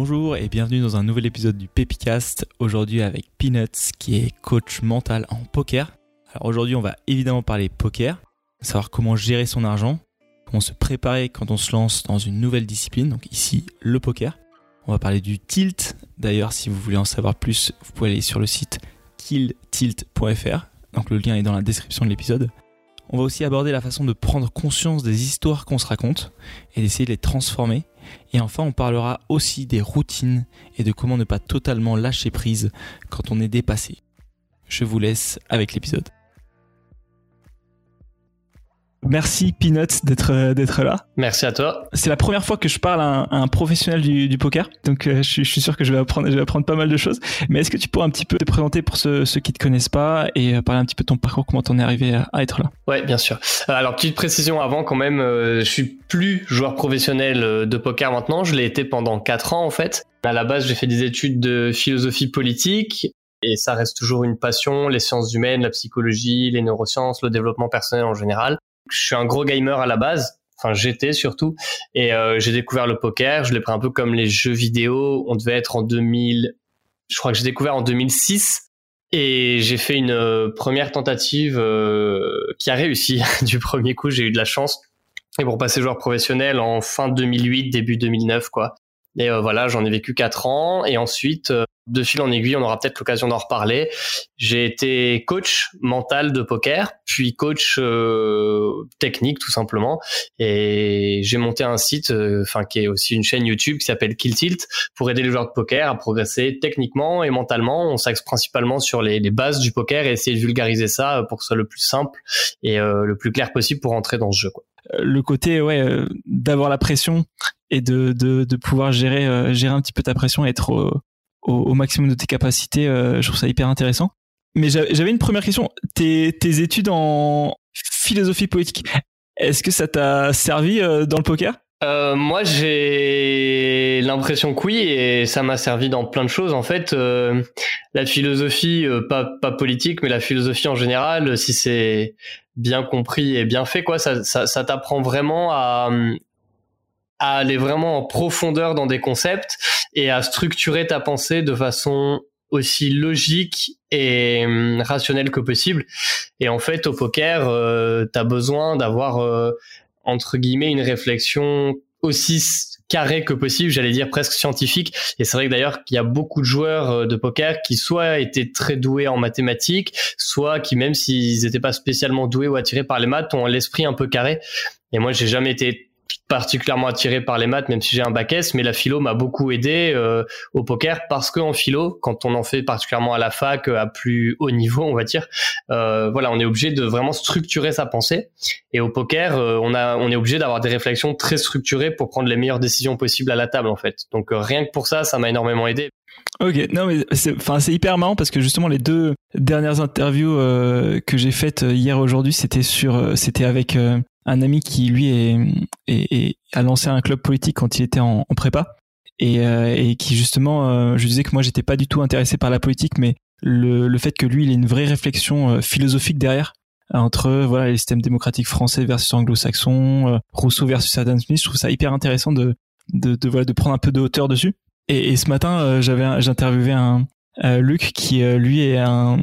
Bonjour et bienvenue dans un nouvel épisode du Pepicast. Aujourd'hui avec Peanuts qui est coach mental en poker. Alors aujourd'hui on va évidemment parler poker, savoir comment gérer son argent, comment se préparer quand on se lance dans une nouvelle discipline, donc ici le poker. On va parler du tilt. D'ailleurs si vous voulez en savoir plus, vous pouvez aller sur le site killtilt.fr. Donc le lien est dans la description de l'épisode. On va aussi aborder la façon de prendre conscience des histoires qu'on se raconte et d'essayer de les transformer. Et enfin, on parlera aussi des routines et de comment ne pas totalement lâcher prise quand on est dépassé. Je vous laisse avec l'épisode. Merci Peanuts d'être euh, d'être là. Merci à toi. C'est la première fois que je parle à un, professionnel du, poker, donc euh, je, suis sûr que je vais apprendre je vais apprendre pas mal de choses. Mais est-ce que tu pourrais un petit peu te présenter pour ceux, ceux qui te connaissent pas et euh, parler un petit peu de ton parcours, comment t'en es arrivé à, être là? Ouais, bien sûr. Alors petite précision avant quand même, je suis plus joueur professionnel de poker maintenant. Je l'ai été pendant 4 ans en fait. À la base, j'ai fait des études de philosophie politique et ça reste toujours une passion, les sciences humaines, la psychologie, les neurosciences, le développement personnel en général je suis un gros gamer à la base. Enfin, j'étais surtout. Et euh, j'ai découvert le poker. Je l'ai pris un peu comme les jeux vidéo. On devait être en 2000. Je crois que j'ai découvert en 2006. Et j'ai fait une euh, première tentative euh, qui a réussi du premier coup. J'ai eu de la chance. Et pour passer joueur professionnel en fin 2008, début 2009, quoi. Et voilà, j'en ai vécu quatre ans. Et ensuite, de fil en aiguille, on aura peut-être l'occasion d'en reparler. J'ai été coach mental de poker, puis coach euh, technique tout simplement, et j'ai monté un site, euh, enfin qui est aussi une chaîne YouTube qui s'appelle Kill Tilt pour aider les joueurs de poker à progresser techniquement et mentalement. On s'axe principalement sur les, bases du poker et essayer de vulgariser ça pour que ce soit le plus simple et euh, le plus clair possible pour entrer dans ce jeu. Quoi. Le côté ouais d'avoir la pression et de, pouvoir gérer gérer un petit peu ta pression et être au, maximum de tes capacités. Euh, je trouve ça hyper intéressant. Mais j'avais une première question. Tes, tes, études en philosophie politique, est-ce que ça t'a servi euh, dans le poker? Euh, moi, j'ai l'impression que oui, et ça m'a servi dans plein de choses. En fait, la philosophie, pas, pas politique, mais la philosophie en général, si c'est bien compris et bien fait, quoi, ça, ça, ça t'apprend vraiment à, à aller vraiment en profondeur dans des concepts et à structurer ta pensée de façon aussi logique et rationnelle que possible. Et en fait, au poker, euh, tu as besoin d'avoir, euh, entre guillemets, une réflexion aussi carrée que possible, j'allais dire presque scientifique. Et c'est vrai que d'ailleurs qu'il y a beaucoup de joueurs euh, de poker qui soit étaient très doués en mathématiques, soit qui même s'ils n'étaient pas spécialement doués ou attirés par les maths, ont l'esprit un peu carré. Et moi, j'ai jamais été particulièrement attiré par les maths, même si j'ai un bac S, mais la philo m'a beaucoup aidé euh, au poker parce qu'en philo, quand on en fait particulièrement à la fac, à plus haut niveau, on va dire, euh, voilà, on est obligé de vraiment structurer sa pensée. Et au poker, euh, on a, on est obligé d'avoir des réflexions très structurées pour prendre les meilleures décisions possibles à la table, en fait. Donc rien que pour ça, ça m'a énormément aidé. Ok, non mais c'est, enfin c'est hyper marrant parce que justement les deux dernières interviews que j'ai faites hier aujourd'hui, c'était sur, c'était avec un ami qui lui a lancé un club politique quand il était en, prépa et, euh, qui justement, euh, je disais que moi j'étais pas du tout intéressé par la politique, mais le, fait que lui il ait une vraie réflexion euh, philosophique derrière entre voilà les systèmes démocratiques français versus anglo-saxons, Rousseau versus Adam Smith, je trouve ça hyper intéressant de de, de prendre un peu de hauteur dessus. Et, ce matin j'avais j'ai interviewé un Luc qui lui est un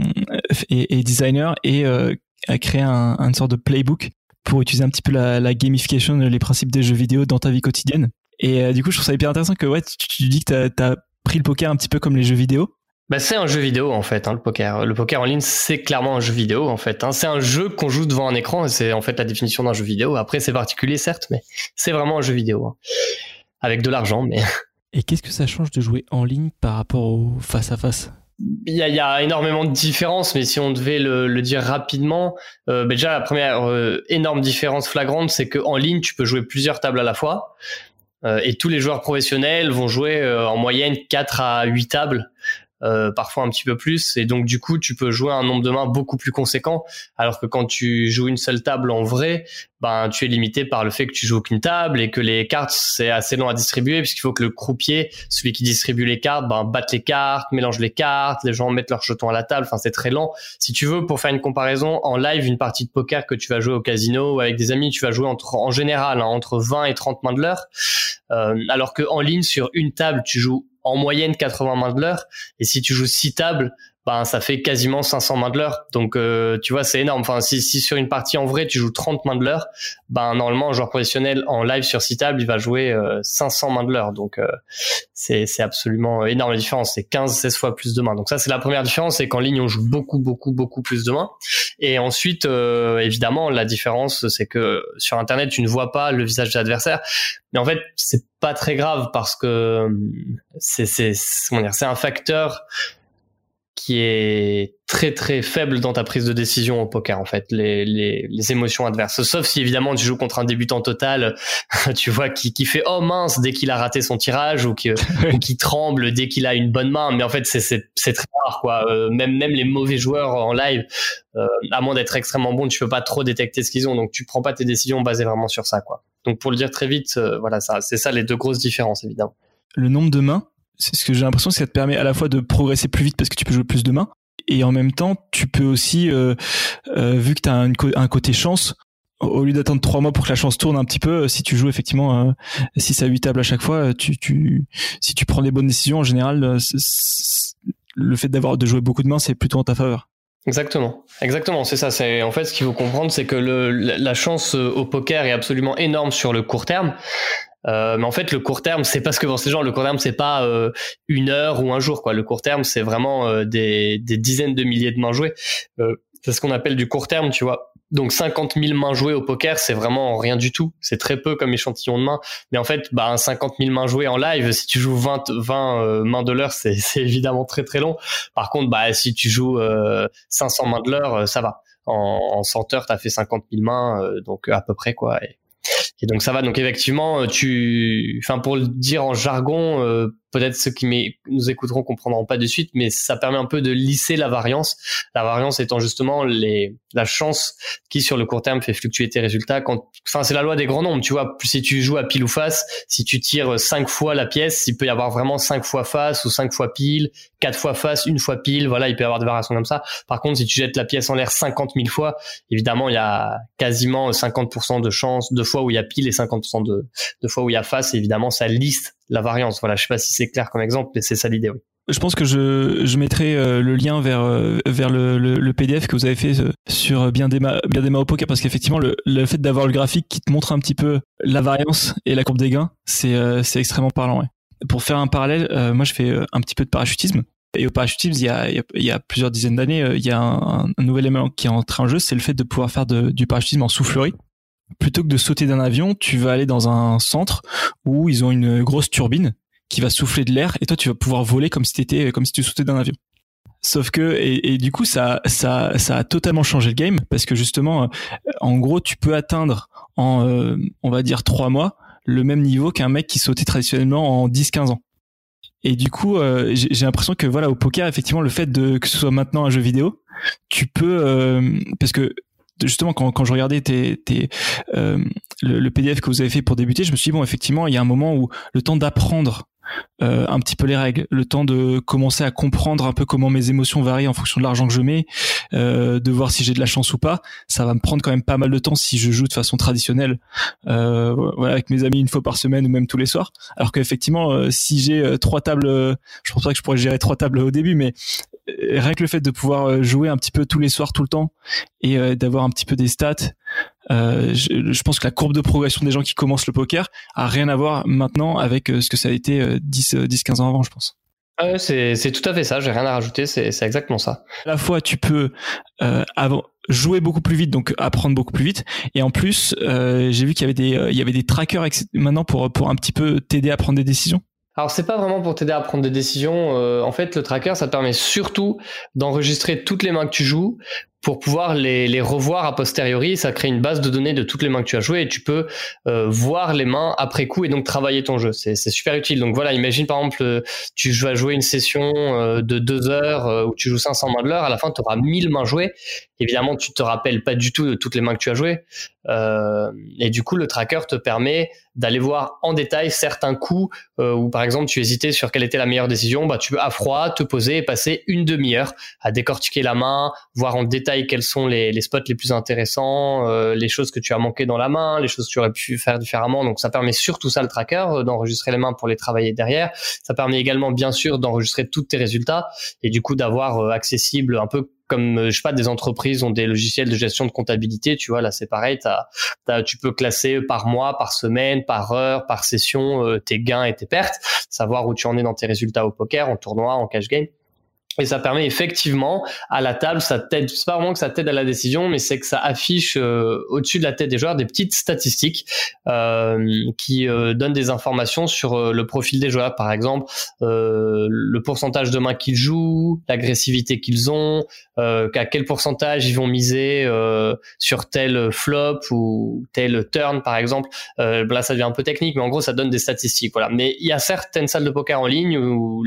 est, designer et a créé un, une sorte de playbook pour utiliser un petit peu la, gamification, les principes des jeux vidéo dans ta vie quotidienne. Et euh, du coup, je trouve ça hyper intéressant que ouais, tu, dis que tu as, pris le poker un petit peu comme les jeux vidéo. Bah, c'est un jeu vidéo en fait, hein, le poker. Le poker en ligne, c'est clairement un jeu vidéo en fait. Hein. C'est un jeu qu'on joue devant un écran et c'est en fait la définition d'un jeu vidéo. Après, c'est particulier certes, mais c'est vraiment un jeu vidéo. Hein. Avec de l'argent, mais. Et qu'est-ce que ça change de jouer en ligne par rapport au face à face il y, a, énormément de différences, mais si on devait le, dire rapidement, euh, bah, déjà la première euh, énorme différence flagrante, c'est qu'en ligne, tu peux jouer plusieurs tables à la fois, euh, et tous les joueurs professionnels vont jouer en moyenne 4 à 8 tables. Euh, parfois un petit peu plus. Et donc du coup, tu peux jouer un nombre de mains beaucoup plus conséquent. Alors que quand tu joues une seule table en vrai, ben tu es limité par le fait que tu joues qu'une table et que les cartes c'est assez long à distribuer puisqu'il faut que le croupier, celui qui distribue les cartes, ben batte les cartes, mélange les cartes, les gens mettent leurs jetons à la table. Enfin c'est très lent. Si tu veux pour faire une comparaison en live, une partie de poker que tu vas jouer au casino ou avec des amis, tu vas jouer entre en général hein, entre 20 et 30 mains de l'heure. alors que en ligne sur une table, tu joues en moyenne 80 mains de l'heure. Et si tu joues 6 tables, ben ça fait quasiment 500 mains de l'heure. Donc euh, tu vois, c'est énorme. Enfin, si, si sur une partie en vrai tu joues 30 mains de l'heure, ben normalement un joueur professionnel en live sur 6 tables, il va jouer 500 euh, mains de l'heure. Donc euh, c'est c'est absolument énorme la différence. C'est 15 16 fois plus de mains. Donc ça c'est la première différence, c'est qu'en ligne on joue beaucoup beaucoup beaucoup plus de mains. Et ensuite évidemment la différence c'est que sur internet tu ne vois pas le visage de l'adversaire. Mais en fait, c'est pas très grave parce que c'est c'est c'est un facteur qui est très très faible dans ta prise de décision au poker en fait les, les, les émotions adverses. Sauf si évidemment tu joues contre un débutant total tu vois qui, qui fait oh mince dès qu'il a raté son tirage ou qui, ou qui tremble dès qu'il a une bonne main. Mais en fait c'est c'est très rare quoi. Euh, même même les mauvais joueurs en live euh, à moins d'être extrêmement bon tu peux pas trop détecter ce qu'ils ont. Donc tu prends pas tes décisions basées vraiment sur ça quoi. Donc pour le dire très vite euh, voilà ça c'est ça les deux grosses différences évidemment. Le nombre de mains c'est ce que j'ai l'impression que ça te permet à la fois de progresser plus vite parce que tu peux jouer plus de mains et en même temps tu peux aussi euh, euh, vu que tu as un, côté chance au lieu d'attendre trois mois pour que la chance tourne un petit peu si tu joues effectivement 6 à 8 tables à chaque fois si tu prends les bonnes décisions en général euh, le fait d'avoir de jouer beaucoup de mains c'est plutôt en ta faveur. Exactement, exactement, c'est ça. C'est en fait ce qu'il faut comprendre, c'est que la chance au poker est absolument énorme sur le court terme, euh, mais en fait, le court terme, c'est pas ce que pensent ces gens. Le court terme, c'est pas euh, une heure ou un jour. Quoi. Le court terme, c'est vraiment euh, des, des, dizaines de milliers de mains jouées. c'est ce qu'on appelle du court terme, tu vois. Donc 50 000 mains jouées au poker, c'est vraiment rien du tout. C'est très peu comme échantillon de mains. Mais en fait, bah, 50 000 mains jouées en live, si tu joues 20, 20 mains de l'heure, c'est, évidemment très très long. Par contre, bah, si tu joues 500 mains de l'heure, ça va. En, en 100 heures, t'as fait 50 000 mains, donc à peu près quoi. Et donc ça va. Donc effectivement, tu, enfin pour le dire en jargon, euh, peut-être ceux qui nous écouteront comprendront pas de suite, mais ça permet un peu de lisser la variance. La variance étant justement les, la chance qui sur le court terme fait fluctuer tes résultats. Quand, enfin c'est la loi des grands nombres. Tu vois, si tu joues à pile ou face, si tu tires cinq fois la pièce, il peut y avoir vraiment cinq fois face ou cinq fois pile, quatre fois face, une fois pile. Voilà, il peut y avoir des variations comme ça. Par contre, si tu jettes la pièce en l'air 50 000 fois, évidemment, il y a quasiment 50% de chance, de fois où il y a pile et 50% de, de fois où il y a face. Évidemment, ça lisse la variance. Voilà, je sais pas si c'est clair comme exemple, mais c'est ça l'idée. Je pense que je, mettrai euh, le lien vers, euh, le, PDF que vous avez fait euh, sur bien des bien des au poker parce qu'effectivement le, le fait d'avoir le graphique qui te montre un petit peu la variance et la courbe des gains, c'est extrêmement parlant. Pour faire un parallèle, moi je fais un petit peu de parachutisme et au parachutisme il y a, plusieurs dizaines d'années, il y a un, nouvel élément qui est entré en jeu, c'est le fait de pouvoir faire du parachutisme en soufflerie plutôt que de sauter d'un avion, tu vas aller dans un centre où ils ont une grosse turbine qui va souffler de l'air et toi tu vas pouvoir voler comme si t'étais comme si tu sautais d'un avion. Sauf que et, du coup ça ça ça a totalement changé le game parce que justement euh, en gros tu peux atteindre en euh, on va dire trois mois le même niveau qu'un mec qui sautait traditionnellement en 10-15 ans. Et du coup euh, j'ai l'impression que voilà au poker effectivement le fait de que ce soit maintenant un jeu vidéo tu peux parce que justement quand, quand je regardais tes, tes euh, le, PDF que vous avez fait pour débuter, je me suis dit bon effectivement il y a un moment où le temps d'apprendre euh, un petit peu les règles, le temps de commencer à comprendre un peu comment mes émotions varient en fonction de l'argent que je mets, euh, de voir si j'ai de la chance ou pas. Ça va me prendre quand même pas mal de temps si je joue de façon traditionnelle, avec mes amis une fois par semaine ou même tous les soirs. Alors qu'effectivement, si j'ai trois tables, je pense pas que je pourrais gérer trois tables au début, mais rien que le fait de pouvoir jouer un petit peu tous les soirs, tout le temps, et d'avoir un petit peu des stats, euh, je, je, pense que la courbe de progression des gens qui commencent le poker a rien à voir maintenant avec euh, ce que ça a été 10, euh, 10 15 ans avant, je pense. C'est, tout à fait ça, j'ai rien à rajouter, c'est, c'est exactement ça. À la fois, tu peux euh, avant, jouer beaucoup plus vite, donc apprendre beaucoup plus vite, et en plus, euh, j'ai vu qu'il y avait des, il y avait des trackers maintenant pour, pour un petit peu t'aider à prendre des décisions. Alors c'est pas vraiment pour t'aider à prendre des décisions. en fait, le tracker, ça te permet surtout d'enregistrer toutes les mains que tu joues pour pouvoir les, revoir a posteriori. Ça crée une base de données de toutes les mains que tu as jouées et tu peux euh, voir les mains après coup et donc travailler ton jeu. C'est super utile. Donc voilà, imagine par exemple, euh, tu vas jouer une session euh, de deux heures où tu joues 500 mains de l'heure. À la fin, tu auras 1000 mains jouées. Évidemment, tu te rappelles pas du tout de toutes les mains que tu as jouées. et du coup, le tracker te permet d'aller voir en détail certains coups où par exemple tu hésitais sur quelle était la meilleure décision. Bah, tu peux à froid te poser et passer une demi-heure à décortiquer la main, voir en détail quels sont les, les spots les plus intéressants, euh, les choses que tu as manqué dans la main, les choses que tu aurais pu faire différemment. Donc ça permet surtout ça le tracker euh, d'enregistrer les mains pour les travailler derrière. Ça permet également bien sûr d'enregistrer tous tes résultats et du coup d'avoir euh, accessible un peu comme je sais pas des entreprises ont des logiciels de gestion de comptabilité, tu vois là c'est pareil, tu peux classer par mois, par semaine, par heure, par session tes gains et tes pertes, savoir où tu en es dans tes résultats au poker, en tournoi, en cash game. Et ça permet effectivement à la table, ça t'aide, c'est pas vraiment que ça t'aide à la décision, mais c'est que ça affiche euh, au-dessus de la tête des joueurs des petites statistiques euh, qui euh, donnent des informations sur euh, le profil des joueurs, par exemple le pourcentage de mains qu'ils jouent, l'agressivité qu'ils ont, qu'à quel pourcentage ils vont miser sur tel flop ou tel turn, par exemple. là, ça devient un peu technique, mais en gros, ça donne des statistiques. Voilà. Mais il y a certaines salles de poker en ligne où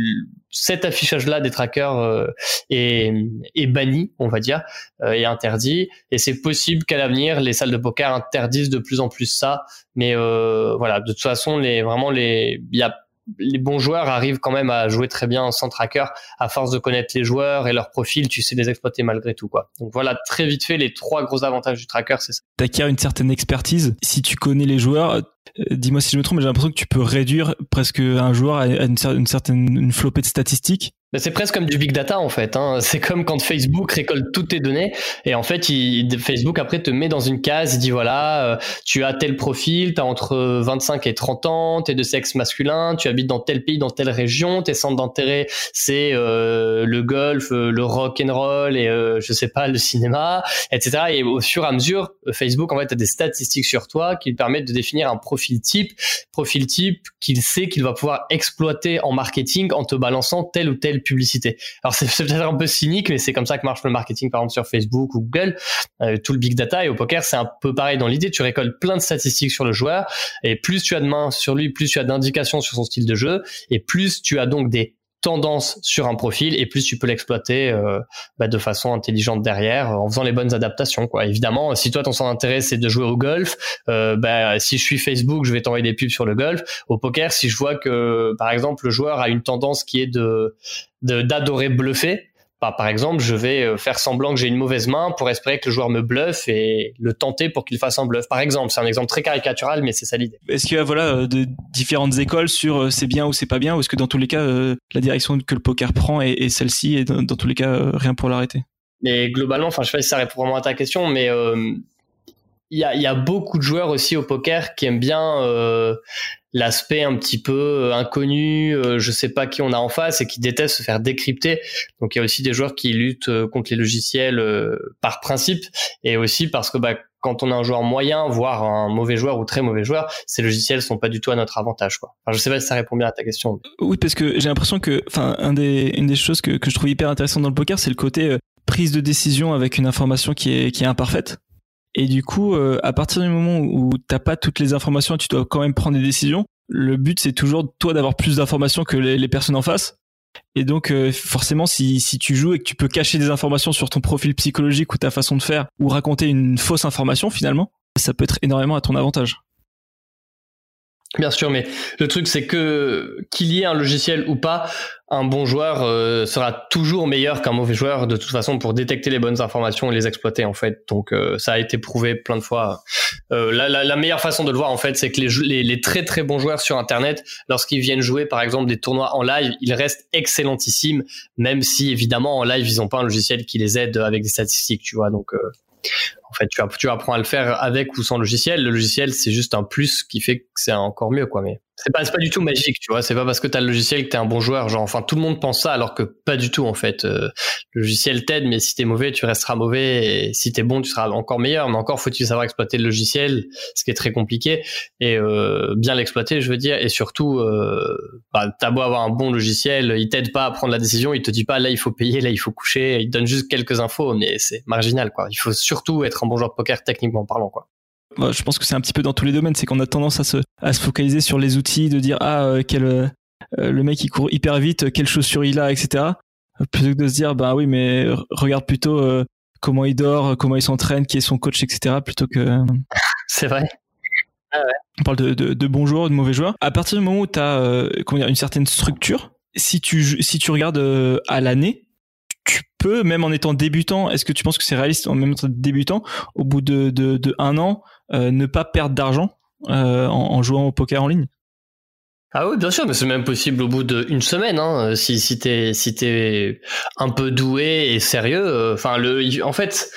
cet affichage-là des trackers euh, est, est, banni, on va dire, euh, est interdit. Et c'est possible qu'à l'avenir, les salles de poker interdisent de plus en plus ça. Mais euh, voilà, de toute façon, les vraiment les, il y a les bons joueurs arrivent quand même à jouer très bien sans tracker à force de connaître les joueurs et leur profil, tu sais les exploiter malgré tout quoi. Donc voilà, très vite fait les trois gros avantages du tracker, c'est ça. T'acquiers une certaine expertise. Si tu connais les joueurs, dis-moi si je me trompe, mais j'ai l'impression que tu peux réduire presque un joueur à une certaine une flopée de statistiques c'est presque comme du big data en fait. Hein. C'est comme quand Facebook récolte toutes tes données et en fait, il, Facebook après te met dans une case, il dit voilà, euh, tu as tel profil, tu as entre 25 et 30 ans, tu es de sexe masculin, tu habites dans tel pays, dans telle région, tes centres d'intérêt c'est euh, le golf, euh, le rock and roll et je sais pas le cinéma, etc. Et au fur et à mesure, Facebook en fait a des statistiques sur toi qui lui permettent de définir un profil type, profil type qu'il sait qu'il va pouvoir exploiter en marketing en te balançant tel ou tel publicité. Alors c'est peut-être un peu cynique, mais c'est comme ça que marche le marketing, par exemple sur Facebook ou Google, euh, tout le big data. Et au poker, c'est un peu pareil dans l'idée. Tu récoltes plein de statistiques sur le joueur, et plus tu as de mains sur lui, plus tu as d'indications sur son style de jeu, et plus tu as donc des tendance sur un profil et plus tu peux l'exploiter euh, bah, de façon intelligente derrière en faisant les bonnes adaptations quoi. Évidemment si toi ton centre d'intérêt c'est de jouer au golf euh, bah, si je suis Facebook je vais t'envoyer des pubs sur le golf. Au poker si je vois que par exemple le joueur a une tendance qui est de d'adorer bluffer bah, par exemple, je vais euh, faire semblant que j'ai une mauvaise main pour espérer que le joueur me bluffe et le tenter pour qu'il fasse un bluff. Par exemple, c'est un exemple très caricatural, mais c'est ça l'idée. Est-ce qu'il y a voilà euh, de différentes écoles sur euh, c'est bien ou c'est pas bien, ou est-ce que dans tous les cas la direction que le poker prend est, celle-ci et dans, tous les cas rien pour l'arrêter? Mais globalement, enfin, je sais pas si ça répond vraiment à ta question, mais il y, a, y, a, beaucoup de joueurs aussi au poker qui aiment bien euh, l'aspect un petit peu euh, inconnu, euh, je sais pas qui on a en face et qui détestent se faire décrypter. Donc il y a aussi des joueurs qui luttent euh, contre les logiciels par principe et aussi parce que bah, quand on a un joueur moyen, voire un mauvais joueur ou très mauvais joueur, ces logiciels sont pas du tout à notre avantage. Quoi. Enfin, je sais pas si ça répond bien à ta question. Oui, parce que j'ai l'impression que, enfin, un des, une des choses que, que je trouve hyper intéressant dans le poker, c'est le côté prise de décision avec une information qui est, qui est imparfaite. Et du coup, euh, à partir du moment où t'as pas toutes les informations tu dois quand même prendre des décisions, le but c'est toujours toi d'avoir plus d'informations que les, personnes en face. Et donc euh, forcément, si, si tu joues et que tu peux cacher des informations sur ton profil psychologique ou ta façon de faire, ou raconter une fausse information finalement, ça peut être énormément à ton avantage. Bien sûr, mais le truc c'est que qu'il y ait un logiciel ou pas, un bon joueur euh, sera toujours meilleur qu'un mauvais joueur de toute façon pour détecter les bonnes informations et les exploiter en fait. Donc euh, ça a été prouvé plein de fois. Euh, la, la, la, meilleure façon de le voir en fait, c'est que les, les, les, très très bons joueurs sur Internet, lorsqu'ils viennent jouer par exemple des tournois en live, ils restent excellentissimes, même si évidemment en live ils ont pas un logiciel qui les aide avec des statistiques, tu vois. Donc en fait, tu, apprends à le faire avec ou sans logiciel. Le logiciel, c'est juste un plus qui fait que c'est encore mieux, quoi. Mais c'est pas, pas du tout magique, tu vois. C'est pas parce que t'as le logiciel que t'es un bon joueur. Genre, enfin, tout le monde pense ça, alors que pas du tout, en fait. Euh, le logiciel t'aide, mais si t'es mauvais, tu resteras mauvais. Et si t'es bon, tu seras encore meilleur. Mais encore, faut-il savoir exploiter le logiciel, ce qui est très compliqué. Et euh, bien l'exploiter, je veux dire. Et surtout, euh, bah, t'as beau avoir un bon logiciel, il t'aide pas à prendre la décision. Il te dit pas, là, il faut payer, là, il faut coucher. Il donne juste quelques infos, mais c'est marginal, quoi. Il faut surtout être un bon joueur de poker, techniquement parlant, quoi je pense que c'est un petit peu dans tous les domaines, c'est qu'on a tendance à se, à se focaliser sur les outils, de dire ah euh, quel euh, le mec il court hyper vite, quelle chaussure il a, etc. Plutôt que de se dire bah oui mais regarde plutôt euh, comment il dort, comment il s'entraîne, qui est son coach, etc. Plutôt que. C'est vrai. Ah ouais. On parle de, de, de, bons joueurs, de mauvais joueurs. À partir du moment où tu as une certaine structure, si tu, si tu regardes à l'année, tu peux, même en étant débutant, est-ce que tu penses que c'est réaliste en même temps débutant, au bout de, de, un an, euh, ne pas perdre d'argent euh, en, jouant au poker en ligne. Ah oui, bien sûr, mais c'est même possible au bout d'une semaine, hein, si, si t'es si un peu doué et sérieux. Euh, enfin, le, en fait,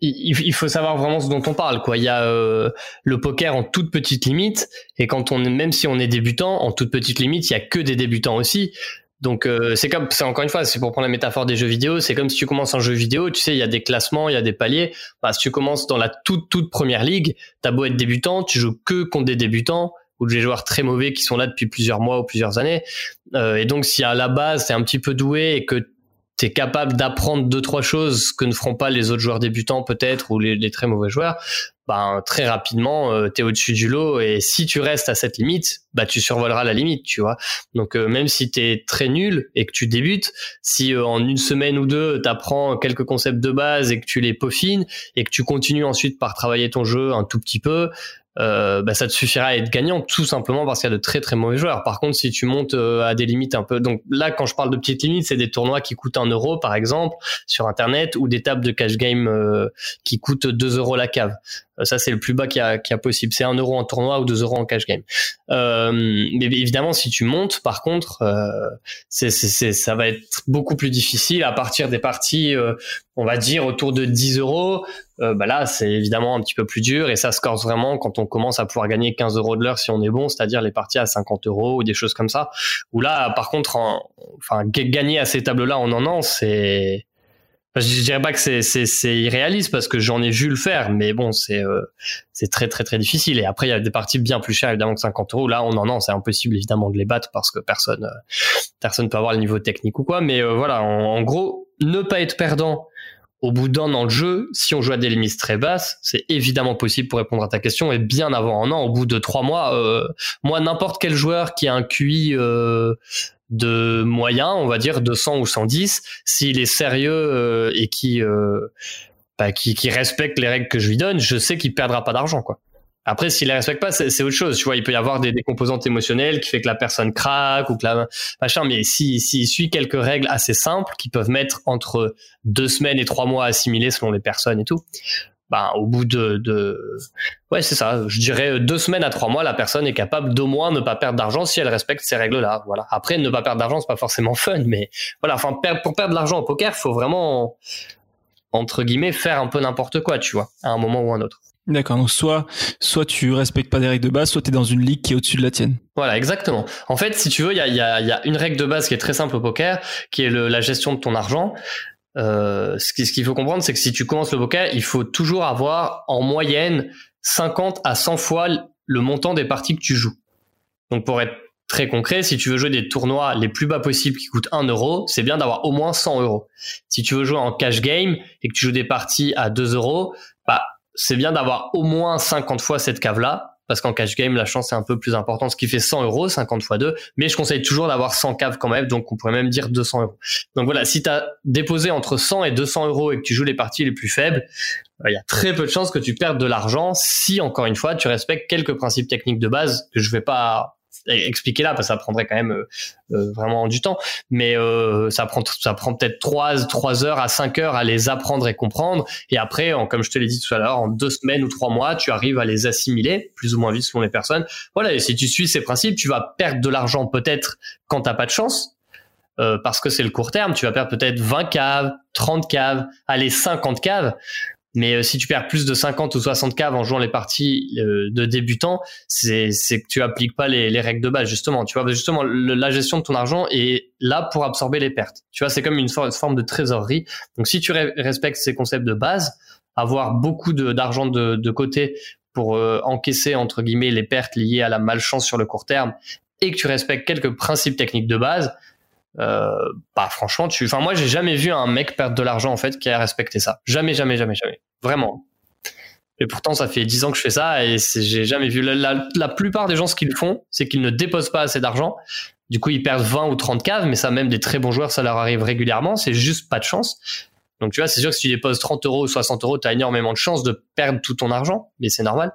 il, faut savoir vraiment ce dont on parle quoi. Il y a le poker en toute petite limite et quand on même si on est débutant en toute petite limite il y a que des débutants aussi donc euh, c'est comme, c'est encore une fois, c'est pour prendre la métaphore des jeux vidéo, c'est comme si tu commences un jeu vidéo, tu sais, il y a des classements, il y a des paliers. Bah, si tu commences dans la toute toute première ligue, t'as beau être débutant, tu joues que contre des débutants ou des joueurs très mauvais qui sont là depuis plusieurs mois ou plusieurs années. Euh, et donc si à la base t'es un petit peu doué et que t'es capable d'apprendre deux trois choses que ne feront pas les autres joueurs débutants peut-être ou les, les très mauvais joueurs, ben très rapidement euh, tu es au-dessus du lot et si tu restes à cette limite, bah tu survoleras la limite, tu vois. Donc euh, même si tu es très nul et que tu débutes, si euh, en une semaine ou deux tu apprends quelques concepts de base et que tu les peaufines et que tu continues ensuite par travailler ton jeu un tout petit peu, euh, bah, ça te suffira à être gagnant tout simplement parce qu'il y a de très très mauvais joueurs. Par contre, si tu montes euh, à des limites un peu, donc là quand je parle de petites limites, c'est des tournois qui coûtent un euro par exemple sur internet ou des tables de cash game euh, qui coûtent 2 euros la cave. Ça c'est le plus bas qu'il y a, qu'il y a possible. C'est un euro en tournoi ou 2 euros en cash game. mais évidemment, si tu montes, par contre, c'est, c'est, ça va être beaucoup plus difficile à partir des parties, on va dire autour de 10 euros euh, bah là c'est évidemment un petit peu plus dur et ça se corse vraiment quand on commence à pouvoir gagner 15 euros de l'heure si on est bon, c'est-à-dire les parties à 50 euros ou des choses comme ça. Ou là par contre, enfin gagner à ces tables-là en un an, c'est je dirais pas que c'est c'est irréaliste parce que j'en ai vu le faire, mais bon c'est euh, c'est très très très difficile. Et après il y a des parties bien plus chères évidemment que 50 euros. Là on en an c'est impossible évidemment de les battre parce que personne euh, personne peut avoir le niveau technique ou quoi. Mais voilà en, gros ne pas être perdant au bout d'un an de jeu, si on joue à des limites très basses, c'est évidemment possible pour répondre à ta question et bien avant un an, au bout de trois mois, euh, moi n'importe quel joueur qui a un QI euh, de moyen, on va dire 200 ou 110, s'il est sérieux euh, et qui, bah, qui qui respecte les règles que je lui donne, je sais qu'il perdra pas d'argent quoi. Après, s'il les respecte pas, c'est autre chose. Tu vois, il peut y avoir des, composantes émotionnelles qui fait que la personne craque ou que la machin. Mais s'il si, suit quelques règles assez simples qui peuvent mettre entre deux semaines et trois mois à selon les personnes et tout, ben, au bout de, de... ouais, c'est ça. Je dirais deux semaines à trois mois, la personne est capable d'au moins ne pas perdre d'argent si elle respecte ces règles-là. Voilà. Après, ne pas perdre d'argent, c'est pas forcément fun, mais voilà. Enfin, pour perdre de l'argent au poker, faut vraiment entre guillemets faire un peu n'importe quoi, tu vois, à un moment ou un autre. D'accord, donc soit, soit tu respectes pas des règles de base, soit tu es dans une ligue qui est au-dessus de la tienne. Voilà, exactement. En fait, si tu veux, il y a, y, a, y a, une règle de base qui est très simple au poker, qui est le, la gestion de ton argent. Euh, ce qu'il faut comprendre, c'est que si tu commences le poker, il faut toujours avoir en moyenne 50 à 100 fois le montant des parties que tu joues. Donc pour être très concret, si tu veux jouer des tournois les plus bas possibles qui coûtent 1 euro, c'est bien d'avoir au moins 100 euros. Si tu veux jouer en cash game et que tu joues des parties à 2 euros, bah c'est bien d'avoir au moins 50 fois cette cave-là, parce qu'en cash game, la chance est un peu plus importante, ce qui fait 100 euros, 50 fois 2, mais je conseille toujours d'avoir 100 caves quand même, donc on pourrait même dire 200 euros. Donc voilà, si tu as déposé entre 100 et 200 euros et que tu joues les parties les plus faibles, il y a très peu de chances que tu perdes de l'argent si, encore une fois, tu respectes quelques principes techniques de base que je vais pas expliquer là parce que ça prendrait quand même euh, euh, vraiment du temps. Mais euh, ça prend ça prend peut-être 3 trois heures à 5 heures à les apprendre et comprendre. Et après comme je te l'ai dit tout à l'heure en deux semaines ou trois mois tu arrives à les assimiler plus ou moins vite selon les personnes. Voilà et si tu suis ces principes tu vas perdre de l'argent peut-être quand t'as pas de chance parce que c'est le court terme, tu vas perdre peut-être 20 caves, 30 caves, allez 50 caves. Mais euh, si tu perds plus de 50 ou 60 caves en jouant les parties euh, de débutants, c'est que tu appliques pas les, les, règles de base justement. Tu vois, justement, la gestion de ton argent est là pour absorber les pertes. Tu vois, c'est comme une forme de trésorerie. Donc si tu respectes ces concepts de base, avoir beaucoup d'argent de, de, côté pour euh, encaisser entre guillemets les pertes liées à la malchance sur le court terme et que tu respectes quelques principes techniques de base, euh, bah franchement tu enfin moi j'ai jamais vu un mec perdre de l'argent en fait qui a respecté ça. Jamais jamais jamais jamais. Vraiment. Et pourtant ça fait 10 ans que je fais ça et j'ai jamais vu. La, la, plupart des gens ce qu'ils font c'est qu'ils ne déposent pas assez d'argent. Du coup ils perdent 20 ou 30 caves mais ça même des très bons joueurs ça leur arrive régulièrement. C'est juste pas de chance donc tu vois, c'est sûr que si tu déposes 30 euros ou 60 euros, tu as énormément de chances de perdre tout ton argent, mais c'est normal.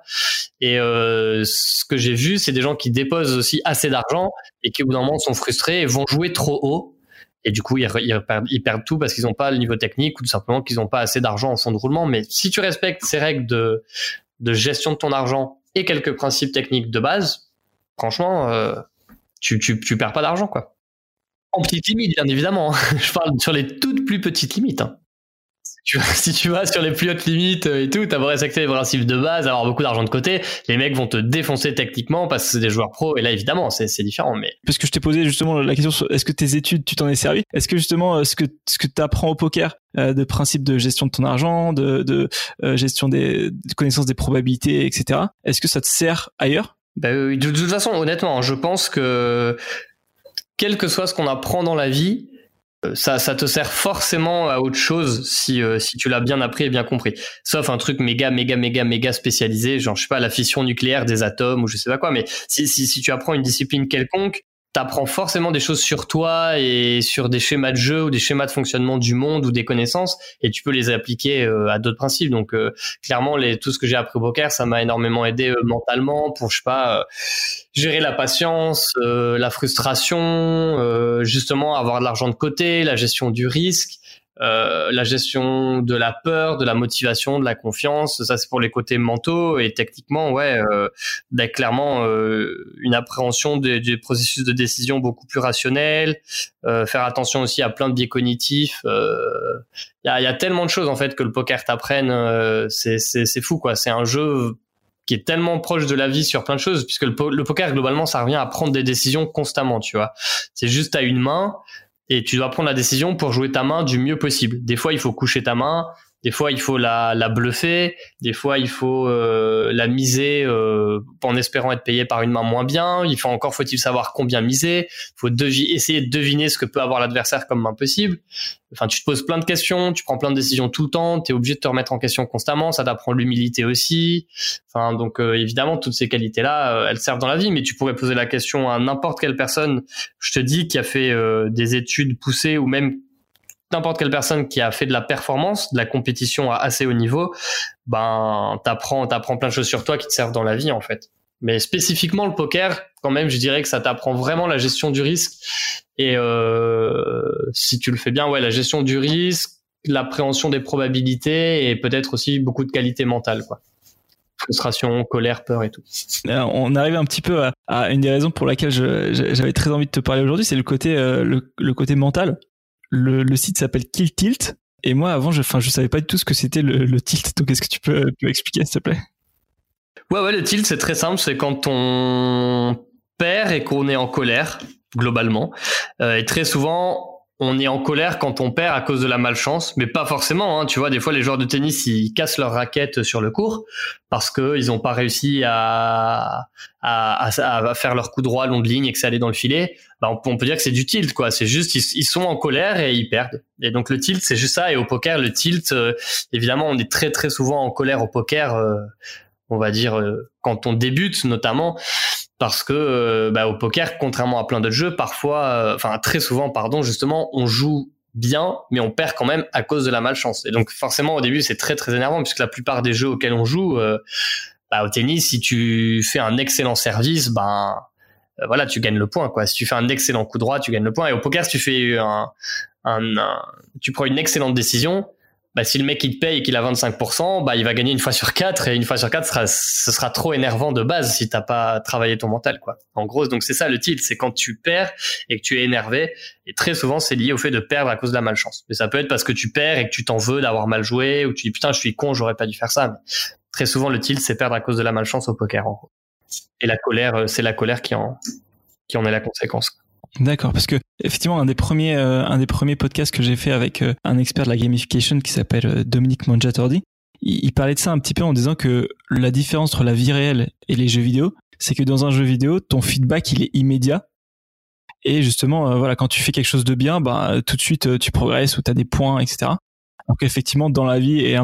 Et euh, ce que j'ai vu, c'est des gens qui déposent aussi assez d'argent et qui au bout d'un moment sont frustrés et vont jouer trop haut Et du coup, ils, perdent, tout parce qu'ils n'ont pas le niveau technique ou tout simplement qu'ils n'ont pas assez d'argent en fond de roulement. Mais si tu respectes ces règles de, gestion de ton argent et quelques principes techniques de base, franchement, euh, tu, perds pas d'argent, quoi. En petite limite, bien évidemment. Je parle sur les toutes plus petites limites. Hein si tu vas sur les plus hautes limites euh, et tout, t'as respecter les principes de base, avoir beaucoup d'argent de côté, les mecs vont te défoncer techniquement parce que c'est des joueurs pros. Et là, évidemment, c'est différent. Mais parce que je t'ai posé justement la question, est-ce que tes études, tu t'en es servi? Est-ce que justement, euh, ce que ce que t'apprends au poker, euh, de principes de gestion de ton argent, de, de gestion des de connaissance des probabilités, etc. Est-ce que ça te sert ailleurs? Bah, de, de toute façon, honnêtement, je pense que quel que soit ce qu'on apprend dans la vie, ça, ça te sert forcément à autre chose si, euh, si tu l'as bien appris et bien compris. Sauf un truc méga, méga, méga, méga spécialisé, genre, je sais pas, la fission nucléaire des atomes ou je sais pas quoi, mais si, si, si tu apprends une discipline quelconque, t'apprends forcément des choses sur toi et sur des schémas de jeu ou des schémas de fonctionnement du monde ou des connaissances et tu peux les appliquer euh, à d'autres principes. Donc euh, clairement les, tout ce que j'ai appris au poker ça m'a énormément aidé euh, mentalement pour je sais pas gérer la patience la frustration justement avoir de l'argent de côté la gestion du risque. euh, la gestion de la peur, de la motivation, de la confiance, ça c'est pour les côtés mentaux et techniquement, ouais, euh, bah, clairement euh, une appréhension des, processus de décision beaucoup plus rationnel, euh, faire attention aussi à plein de biais cognitifs. Il y a, y, a, tellement de choses en fait que le poker t'apprenne, c'est fou quoi. C'est un jeu qui est tellement proche de la vie sur plein de choses, puisque le, le, poker globalement ça revient à prendre des décisions constamment, tu vois. C'est juste à une main, et tu dois prendre la décision pour jouer ta main du mieux possible. Des fois, il faut coucher ta main, des fois, il faut la, la bluffer. Des fois, il faut euh, la miser euh, en espérant être payé par une main moins bien. Il faut encore faut-il savoir combien miser? Il faut essayer de deviner ce que peut avoir l'adversaire comme main possible. Enfin, tu te poses plein de questions, tu prends plein de décisions tout le temps. Tu es obligé de te remettre en question constamment. Ça t'apprend l'humilité aussi. Enfin, donc euh, évidemment, toutes ces qualités-là, elles servent dans la vie. Mais tu pourrais poser la question à n'importe quelle personne. Je te dis qui a fait des études poussées ou même n'importe quelle personne qui a fait de la performance, de la compétition à assez haut niveau, ben t'apprends t'apprends plein de choses sur toi qui te servent dans la vie en fait. Mais spécifiquement le poker, quand même, je dirais que ça t'apprend vraiment la gestion du risque. Et euh, si tu le fais bien, ouais, la gestion du risque, l'appréhension des probabilités et peut-être aussi beaucoup de qualité mentale, quoi. Frustration, colère, peur et tout. Euh, on arrive un petit peu à, une des raisons pour laquelle j'avais très envie de te parler aujourd'hui, c'est le côté euh, le, côté mental. Le, site s'appelle Kill Tilt. Et moi, avant, je, enfin, je savais pas du tout ce que c'était le, tilt. Donc, est-ce que tu peux, expliquer, s'il te plaît? Ouais, ouais, le tilt, c'est très simple. C'est quand on perd et qu'on est en colère, globalement. Euh, et très souvent, on est en colère quand on perd à cause de la malchance, mais pas forcément. Hein. Tu vois, des fois, les joueurs de tennis, ils cassent leur raquette sur le court parce qu'ils n'ont pas réussi à, à, faire leur coup droit long de ligne et que ça allait dans le filet. Bah, on, peut dire que c'est du tilt, quoi. C'est juste, ils, sont en colère et ils perdent. Et donc, le tilt, c'est juste ça. Et au poker, le tilt, euh, évidemment, on est très, très souvent en colère au poker. Euh, on va dire euh, quand on débute notamment parce que euh, bah, au poker, contrairement à plein d'autres jeux, parfois, euh, enfin très souvent, pardon, justement, on joue bien, mais on perd quand même à cause de la malchance. Et donc forcément au début c'est très très énervant puisque la plupart des jeux auxquels on joue, euh, bah, au tennis, si tu fais un excellent service, ben voilà, tu gagnes le point quoi. Si tu fais un excellent coup droit, tu gagnes le point. Et au poker, si tu fais un, un tu prends une excellente décision, bah, si le mec il te paye et qu'il a 25%, bah, il va gagner une fois sur quatre et une fois sur quatre, sera, ce sera trop énervant de base si t'as pas travaillé ton mental, quoi. En gros, donc c'est ça le titre, c'est quand tu perds et que tu es énervé. Et très souvent, c'est lié au fait de perdre à cause de la malchance. Mais ça peut être parce que tu perds et que tu t'en veux d'avoir mal joué ou tu dis putain, je suis con, j'aurais pas dû faire ça. Mais très souvent, le tilt, c'est perdre à cause de la malchance au poker, en gros. Et la colère, euh, c'est la colère qui en, qui en est la conséquence. D'accord, parce que effectivement un des premiers euh, un des premiers podcasts que j'ai fait avec euh, un expert de la gamification qui s'appelle euh, Dominique Monjatordi, il, il, parlait de ça un petit peu en disant que la différence entre la vie réelle et les jeux vidéo, c'est que dans un jeu vidéo, ton feedback il est immédiat. Et justement, voilà, quand tu fais quelque chose de bien, bah, tout de suite tu progresses ou tu as des points, etc. Donc effectivement, dans la vie et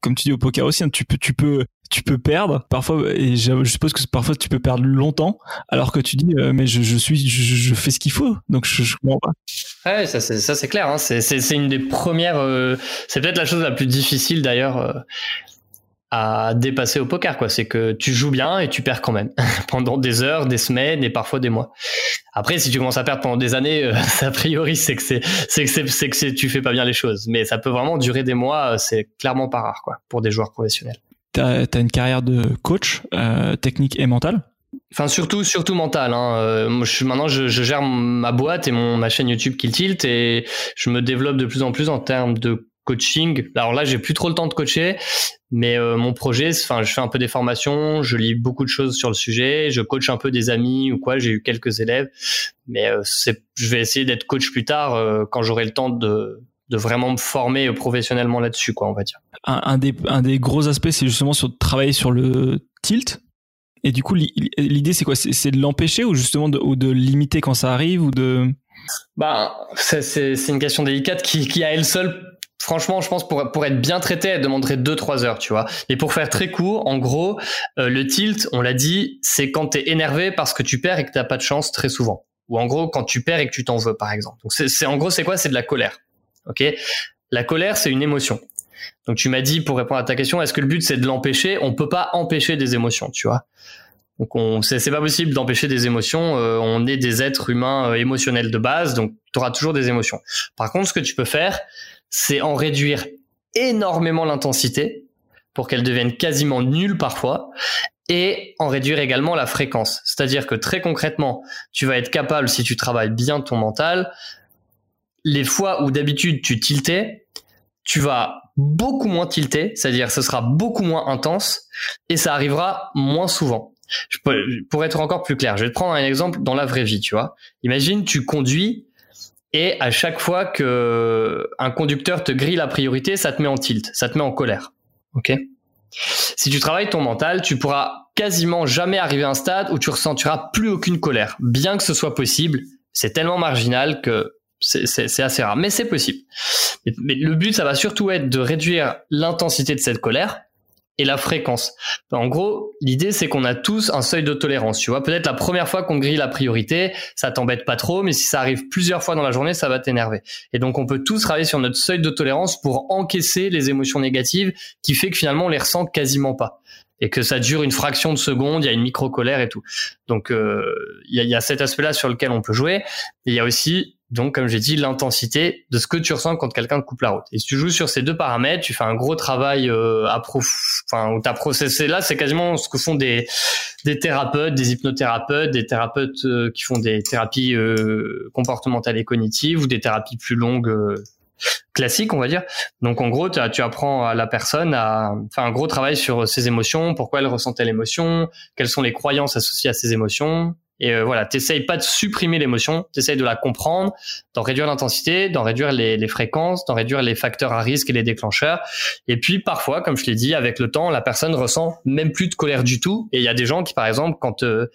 comme tu dis au poker aussi, hein, tu peux, tu peux, tu peux perdre parfois, et je, suppose que parfois tu peux perdre longtemps, alors que tu dis, euh, mais je, suis, je, fais ce qu'il faut, donc je, je comprends pas. Ouais, ça c'est clair. Hein. C'est une des premières. Euh, c'est peut-être la chose la plus difficile d'ailleurs. Euh, à dépasser au poker quoi c'est que tu joues bien et tu perds quand même pendant des heures des semaines et parfois des mois Après, si tu commences à perdre pendant des années, a priori, c'est que c'est, c'est que c'est, que tu fais pas bien les choses. Mais ça peut vraiment durer des mois. C'est clairement pas rare, quoi, pour des joueurs professionnels. T'as as une carrière de coach euh, technique et mentale? Enfin, surtout, surtout mental. Hein. Euh, maintenant, je, gère ma boîte et mon, ma chaîne YouTube Kill Tilt et je me développe de plus en plus en termes de coaching. Alors là, j'ai plus trop le temps de coacher, mais euh, mon projet, enfin, je fais un peu des formations, je lis beaucoup de choses sur le sujet, je coach un peu des amis ou quoi. J'ai eu quelques élèves, mais je vais essayer d'être coach plus tard quand j'aurai le temps de de vraiment me former professionnellement là-dessus, quoi, on va dire. Un, un, des, un des gros aspects, c'est justement sur travailler sur le tilt. Et du coup, l'idée, c'est quoi? C'est de l'empêcher ou justement de, ou de limiter quand ça arrive ou de? Bah, c'est une question délicate qui, qui à elle seule franchement, je pense pour pour être bien traité, elle demanderait 2-3 heures, tu vois. Et pour faire très court, en gros, euh, le tilt, on l'a dit, c'est quand t'es énervé parce que tu perds et que t'as pas de chance très souvent. Ou en gros, quand tu perds et que tu t'en veux, par exemple. Donc c'est en gros, c'est quoi? C'est de la colère. Ok La colère, c'est une émotion. Donc tu m'as dit pour répondre à ta question, est-ce que le but c'est de l'empêcher? On peut pas empêcher des émotions, tu vois. Donc on c'est pas possible d'empêcher des émotions. Euh, on est des êtres humains euh, émotionnels de base, donc tu auras toujours des émotions. Par contre, ce que tu peux faire, c'est en réduire énormément l'intensité pour qu'elle devienne quasiment nulle parfois et en réduire également la fréquence. C'est-à-dire que très concrètement, tu vas être capable, si tu travailles bien ton mental, les fois où d'habitude tu tiltais, tu vas beaucoup moins tilter, c'est-à-dire ce sera beaucoup moins intense et ça arrivera moins souvent. pour être encore plus clair, je vais te prendre un exemple dans la vraie vie, tu vois. Imagine, tu conduis et à chaque fois que un conducteur te grille la priorité, ça te met en tilt, ça te met en colère. Ok? Si tu travailles ton mental, tu pourras quasiment jamais arriver à un stade où tu ressentiras plus aucune colère, bien que ce soit possible. C'est tellement marginal que c'est assez rare, mais c'est possible. Mais le but, ça va surtout être de réduire l'intensité de cette colère et la fréquence. En gros, l'idée c'est qu'on a tous un seuil de tolérance. Tu vois, peut-être la première fois qu'on grille la priorité, ça t'embête pas trop, mais si ça arrive plusieurs fois dans la journée, ça va t'énerver. Et donc on peut tous travailler sur notre seuil de tolérance pour encaisser les émotions négatives, qui fait que finalement on les ressent quasiment pas et que ça dure une fraction de seconde, il y a une micro colère et tout. Donc euh, il y, a, y, a, cet aspect-là sur lequel on peut jouer. Il y a aussi donc, comme j'ai dit, l'intensité de ce que tu ressens quand quelqu'un te coupe la route. Et si tu joues sur ces deux paramètres, tu fais un gros travail euh, à prof... enfin, où t'as processé là, c'est quasiment ce que font des, des thérapeutes, des hypnothérapeutes, des thérapeutes euh, qui font des thérapies euh, comportementales et cognitives ou des thérapies plus longues euh, classiques, on va dire. Donc, en gros, tu apprends à la personne à faire un gros travail sur ses émotions, pourquoi elle ressentait l'émotion, quelles sont les croyances associées à ces émotions, et euh, voilà, t'essayes pas de supprimer l'émotion, t'essayes de la comprendre, d'en réduire l'intensité, d'en réduire les, fréquences, d'en réduire les facteurs à risque et les déclencheurs. Et puis parfois, comme je l'ai dit, avec le temps, la personne ressent même plus de colère du tout. Et il y a des gens qui, par exemple, quand euh,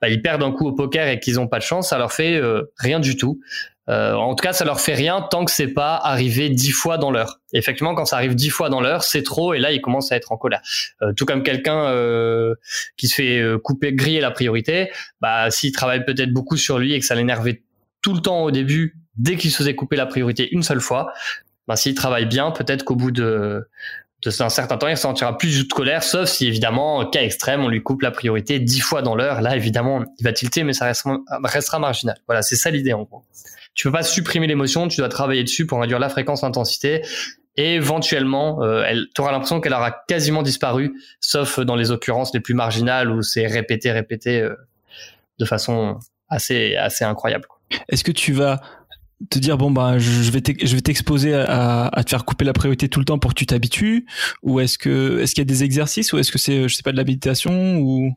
bah, ils perdent un coup au poker et qu'ils ont pas de chance, ça leur fait euh, rien du tout. Euh, en tout cas, ça leur fait rien tant que c'est pas arrivé dix fois dans l'heure. Effectivement, quand ça arrive dix fois dans l'heure, c'est trop et là, ils commencent à être en colère. Euh, tout comme quelqu'un euh, qui se fait couper, griller la priorité, bah s'il travaille peut-être beaucoup sur lui et que ça l'énervait tout le temps au début, dès qu'il se faisait couper la priorité une seule fois, bah s'il travaille bien, peut-être qu'au bout de d'un certain temps, il sentira plus de colère, sauf si évidemment, cas extrême, on lui coupe la priorité dix fois dans l'heure. Là, évidemment, il va tilter, mais ça restera marginal. Voilà, c'est ça l'idée en gros tu peux pas supprimer l'émotion, tu dois travailler dessus pour réduire la fréquence, l'intensité. Et éventuellement, euh, tu auras l'impression qu'elle aura quasiment disparu, sauf dans les occurrences les plus marginales où c'est répété, répété euh, de façon assez, assez incroyable. Est-ce que tu vas te dire bon bah je vais je vais t'exposer à, à, te faire couper la priorité tout le temps pour que tu t'habitues? Ou est-ce que est-ce qu'il y a des exercices? Ou est-ce que c'est je sais pas de l'habilitation ou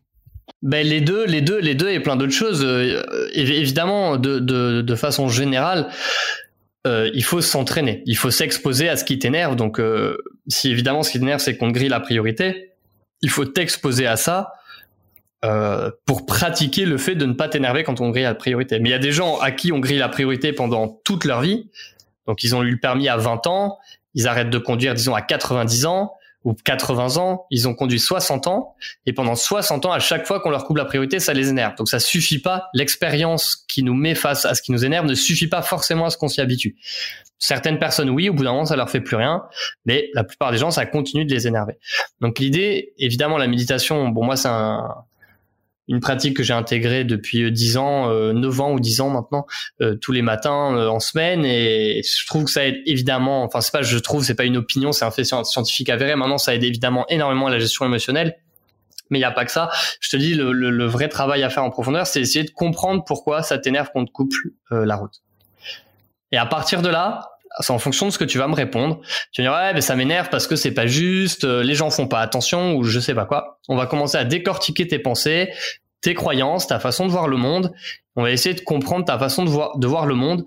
ben les deux, les deux, les deux et plein d'autres choses. Euh, évidemment, de, façon générale, euh, il faut s'entraîner, il faut s'exposer à ce qui t'énerve. Donc, euh, si évidemment ce qui t'énerve c'est qu'on grille la priorité, il faut t'exposer à ça pour pratiquer le fait de ne pas t'énerver quand on grille la priorité. Mais il y a des gens à qui on grille la priorité pendant toute leur vie. Donc, ils ont eu le permis à 20 ans, ils arrêtent de conduire, disons, à 90 ans ou 80 ans, ils ont conduit 60 ans, et pendant 60 ans, à chaque fois qu'on leur coupe la priorité, ça les énerve. Donc ça suffit pas, l'expérience qui nous met face à ce qui nous énerve ne suffit pas forcément à ce qu'on s'y habitue. Certaines personnes, oui, au bout d'un moment, ça leur fait plus rien, mais la plupart des gens, ça continue de les énerver. Donc l'idée, évidemment, la méditation, bon, moi, c'est un, une pratique que j'ai intégrée depuis 10 ans, 9 ans ou 10 ans maintenant, tous les matins en semaine et je trouve que ça aide évidemment, enfin c'est pas je trouve, c'est pas une opinion, c'est un fait scientifique avéré, maintenant ça aide évidemment énormément à la gestion émotionnelle mais il n'y a pas que ça. Je te dis, le, vrai travail à faire en profondeur, c'est essayer de comprendre pourquoi ça t'énerve qu'on te coupe la route. Et à partir de là, c'est en fonction de ce que tu vas me répondre. Tu vas dire ouais, mais ça m'énerve parce que c'est pas juste, euh, les gens font pas attention ou je sais pas quoi. On va commencer à décortiquer tes pensées, tes croyances, ta façon de voir le monde. On va essayer de comprendre ta façon de voir, de voir le monde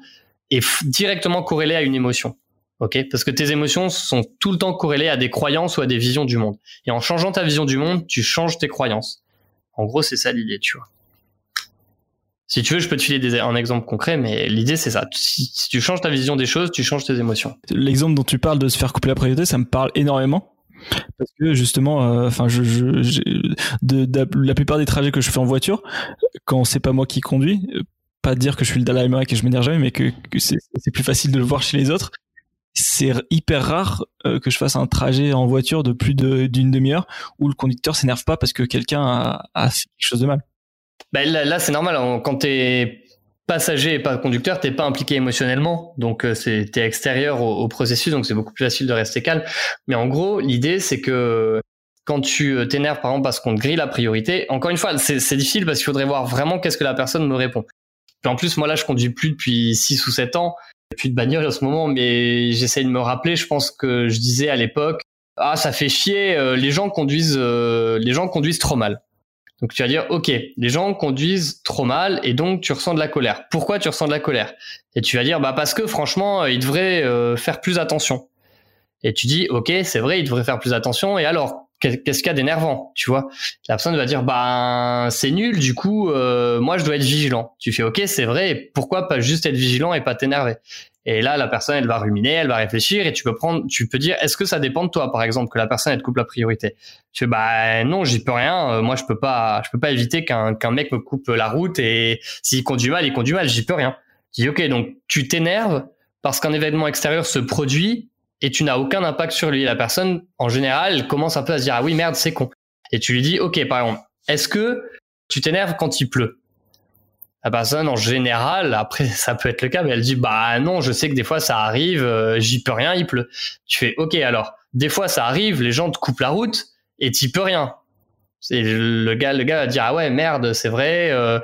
et directement corrélée à une émotion. Ok, parce que tes émotions sont tout le temps corrélées à des croyances ou à des visions du monde. Et en changeant ta vision du monde, tu changes tes croyances. En gros, c'est ça l'idée, tu vois. Si tu veux, je peux te filer des, un exemple concret, mais l'idée c'est ça. Si, tu changes ta vision des choses, tu changes tes émotions. L'exemple dont tu parles de se faire couper la priorité, ça me parle énormément parce que justement, euh, enfin, je, je, de, la plupart des trajets que je fais en voiture, quand c'est pas moi qui conduis, euh, pas dire que je suis le Dalai Lama et que je m'énerve jamais, mais que, c'est plus facile de le voir chez les autres. C'est hyper rare euh, que je fasse un trajet en voiture de plus d'une demi-heure où le conducteur s'énerve pas parce que quelqu'un a, a fait quelque chose de mal. Bah, là, c'est normal. Quand t'es passager et pas conducteur, t'es pas impliqué émotionnellement, donc euh, c'est t'es extérieur au, processus, donc c'est beaucoup plus facile de rester calme. Mais en gros, l'idée c'est que quand tu euh, t'énerves par exemple parce qu'on te grille la priorité, encore une fois, c'est difficile parce qu'il faudrait voir vraiment qu'est-ce que la personne me répond. En plus, moi là, je conduis plus depuis 6 ou 7 ans, plus de bagnole en ce moment, mais j'essaie de me rappeler. Je pense que je disais à l'époque, ah ça fait chier, euh, les gens conduisent, les gens conduisent trop mal. Donc tu vas dire, ok, les gens conduisent trop mal et donc tu ressens de la colère. Pourquoi tu ressens de la colère? Et tu vas dire, bah parce que franchement, euh, ils devraient euh, faire plus attention. Et tu dis, ok, c'est vrai, ils devraient faire plus attention. Et alors, qu'est-ce qu'il y a d'énervant, tu vois? La personne va dire, bah c'est nul, du coup, euh, moi je dois être vigilant. Tu fais, ok, c'est vrai. Pourquoi pas juste être vigilant et pas t'énerver? Et là, la personne, elle va ruminer, elle va réfléchir, et tu peux prendre, tu peux dire, est-ce que ça dépend de toi, par exemple, que la personne elle te coupe la priorité? Tu fais, bah non, j'y peux rien. Euh, moi, je peux pas, je peux pas éviter qu'un qu'un mec me coupe la route et s'il conduit mal, il conduit mal. J'y peux rien. Tu dis, ok, donc tu t'énerves parce qu'un événement extérieur se produit et tu n'as aucun impact sur lui. La personne, en général, commence un peu à se dire, ah oui, merde, c'est con. Et tu lui dis, ok, par exemple, est-ce que tu t'énerves quand il pleut? La personne en général, après ça peut être le cas, mais elle dit bah non, je sais que des fois ça arrive, euh, j'y peux rien, il pleut. Tu fais ok alors, des fois ça arrive, les gens te coupent la route et t'y peux rien. Et le gars, le gars va dire ah ouais merde, c'est vrai, euh,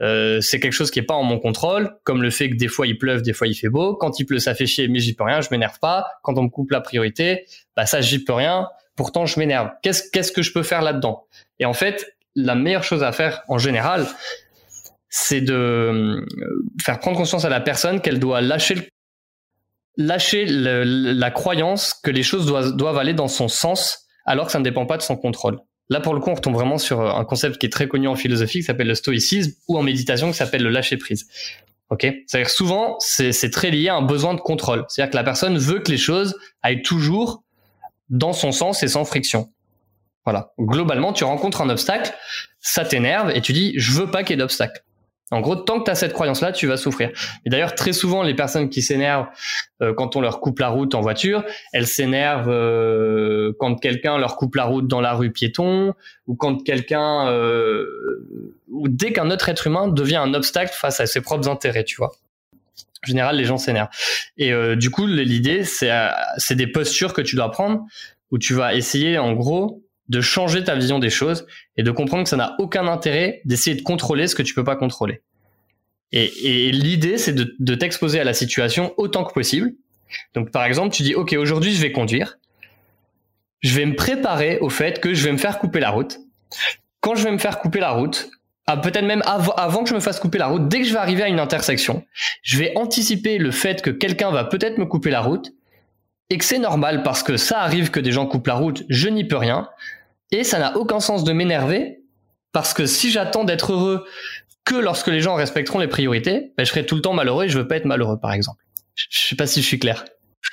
euh, c'est quelque chose qui est pas en mon contrôle, comme le fait que des fois il pleuve, des fois il fait beau. Quand il pleut, ça fait chier, mais j'y peux rien, je m'énerve pas. Quand on me coupe la priorité, bah ça j'y peux rien. Pourtant je m'énerve. Qu'est-ce qu'est-ce que je peux faire là-dedans? Et en fait, la meilleure chose à faire en général, c'est de euh, faire prendre conscience à la personne qu'elle doit lâcher lâcher la croyance que les choses doivent, doivent aller dans son sens alors que ça ne dépend pas de son contrôle. Là, pour le coup, on retombe vraiment sur un concept qui est très connu en philosophie, qui s'appelle le stoïcisme, ou en méditation, qui s'appelle le lâcher prise. Ok? C'est-à-dire souvent, c'est très lié à un besoin de contrôle. C'est-à-dire que la personne veut que les choses aillent toujours dans son sens et sans friction. Voilà. Globalement, tu rencontres un obstacle, ça t'énerve et tu dis, je veux pas qu'il y ait d'obstacle. En gros, tant que tu as cette croyance-là, tu vas souffrir. Et d'ailleurs, très souvent, les personnes qui s'énervent euh, quand on leur coupe la route en voiture, elles s'énervent euh, quand quelqu'un leur coupe la route dans la rue piéton, ou quand quelqu'un, euh, ou dès qu'un autre être humain devient un obstacle face à ses propres intérêts, tu vois. En général, les gens s'énervent. Et du coup, l'idée, c'est, c'est des postures que tu dois prendre, où tu vas essayer, en gros, de changer ta vision des choses et de comprendre que ça n'a aucun intérêt d'essayer de contrôler ce que tu peux pas contrôler. Et, l'idée, c'est de, t'exposer à la situation autant que possible. Donc, par exemple, tu dis, OK, aujourd'hui, je vais conduire. Je vais me préparer au fait que je vais me faire couper la route. Quand je vais me faire couper la route, ah, peut-être même avant que je me fasse couper la route, dès que je vais arriver à une intersection, je vais anticiper le fait que quelqu'un va peut-être me couper la route et que c'est normal parce que ça arrive que des gens coupent la route, je n'y peux rien. Et ça n'a aucun sens de m'énerver parce que si j'attends d'être heureux que lorsque les gens respecteront les priorités, ben je serai tout le temps malheureux et je veux pas être malheureux, par exemple. Je sais pas si je suis clair.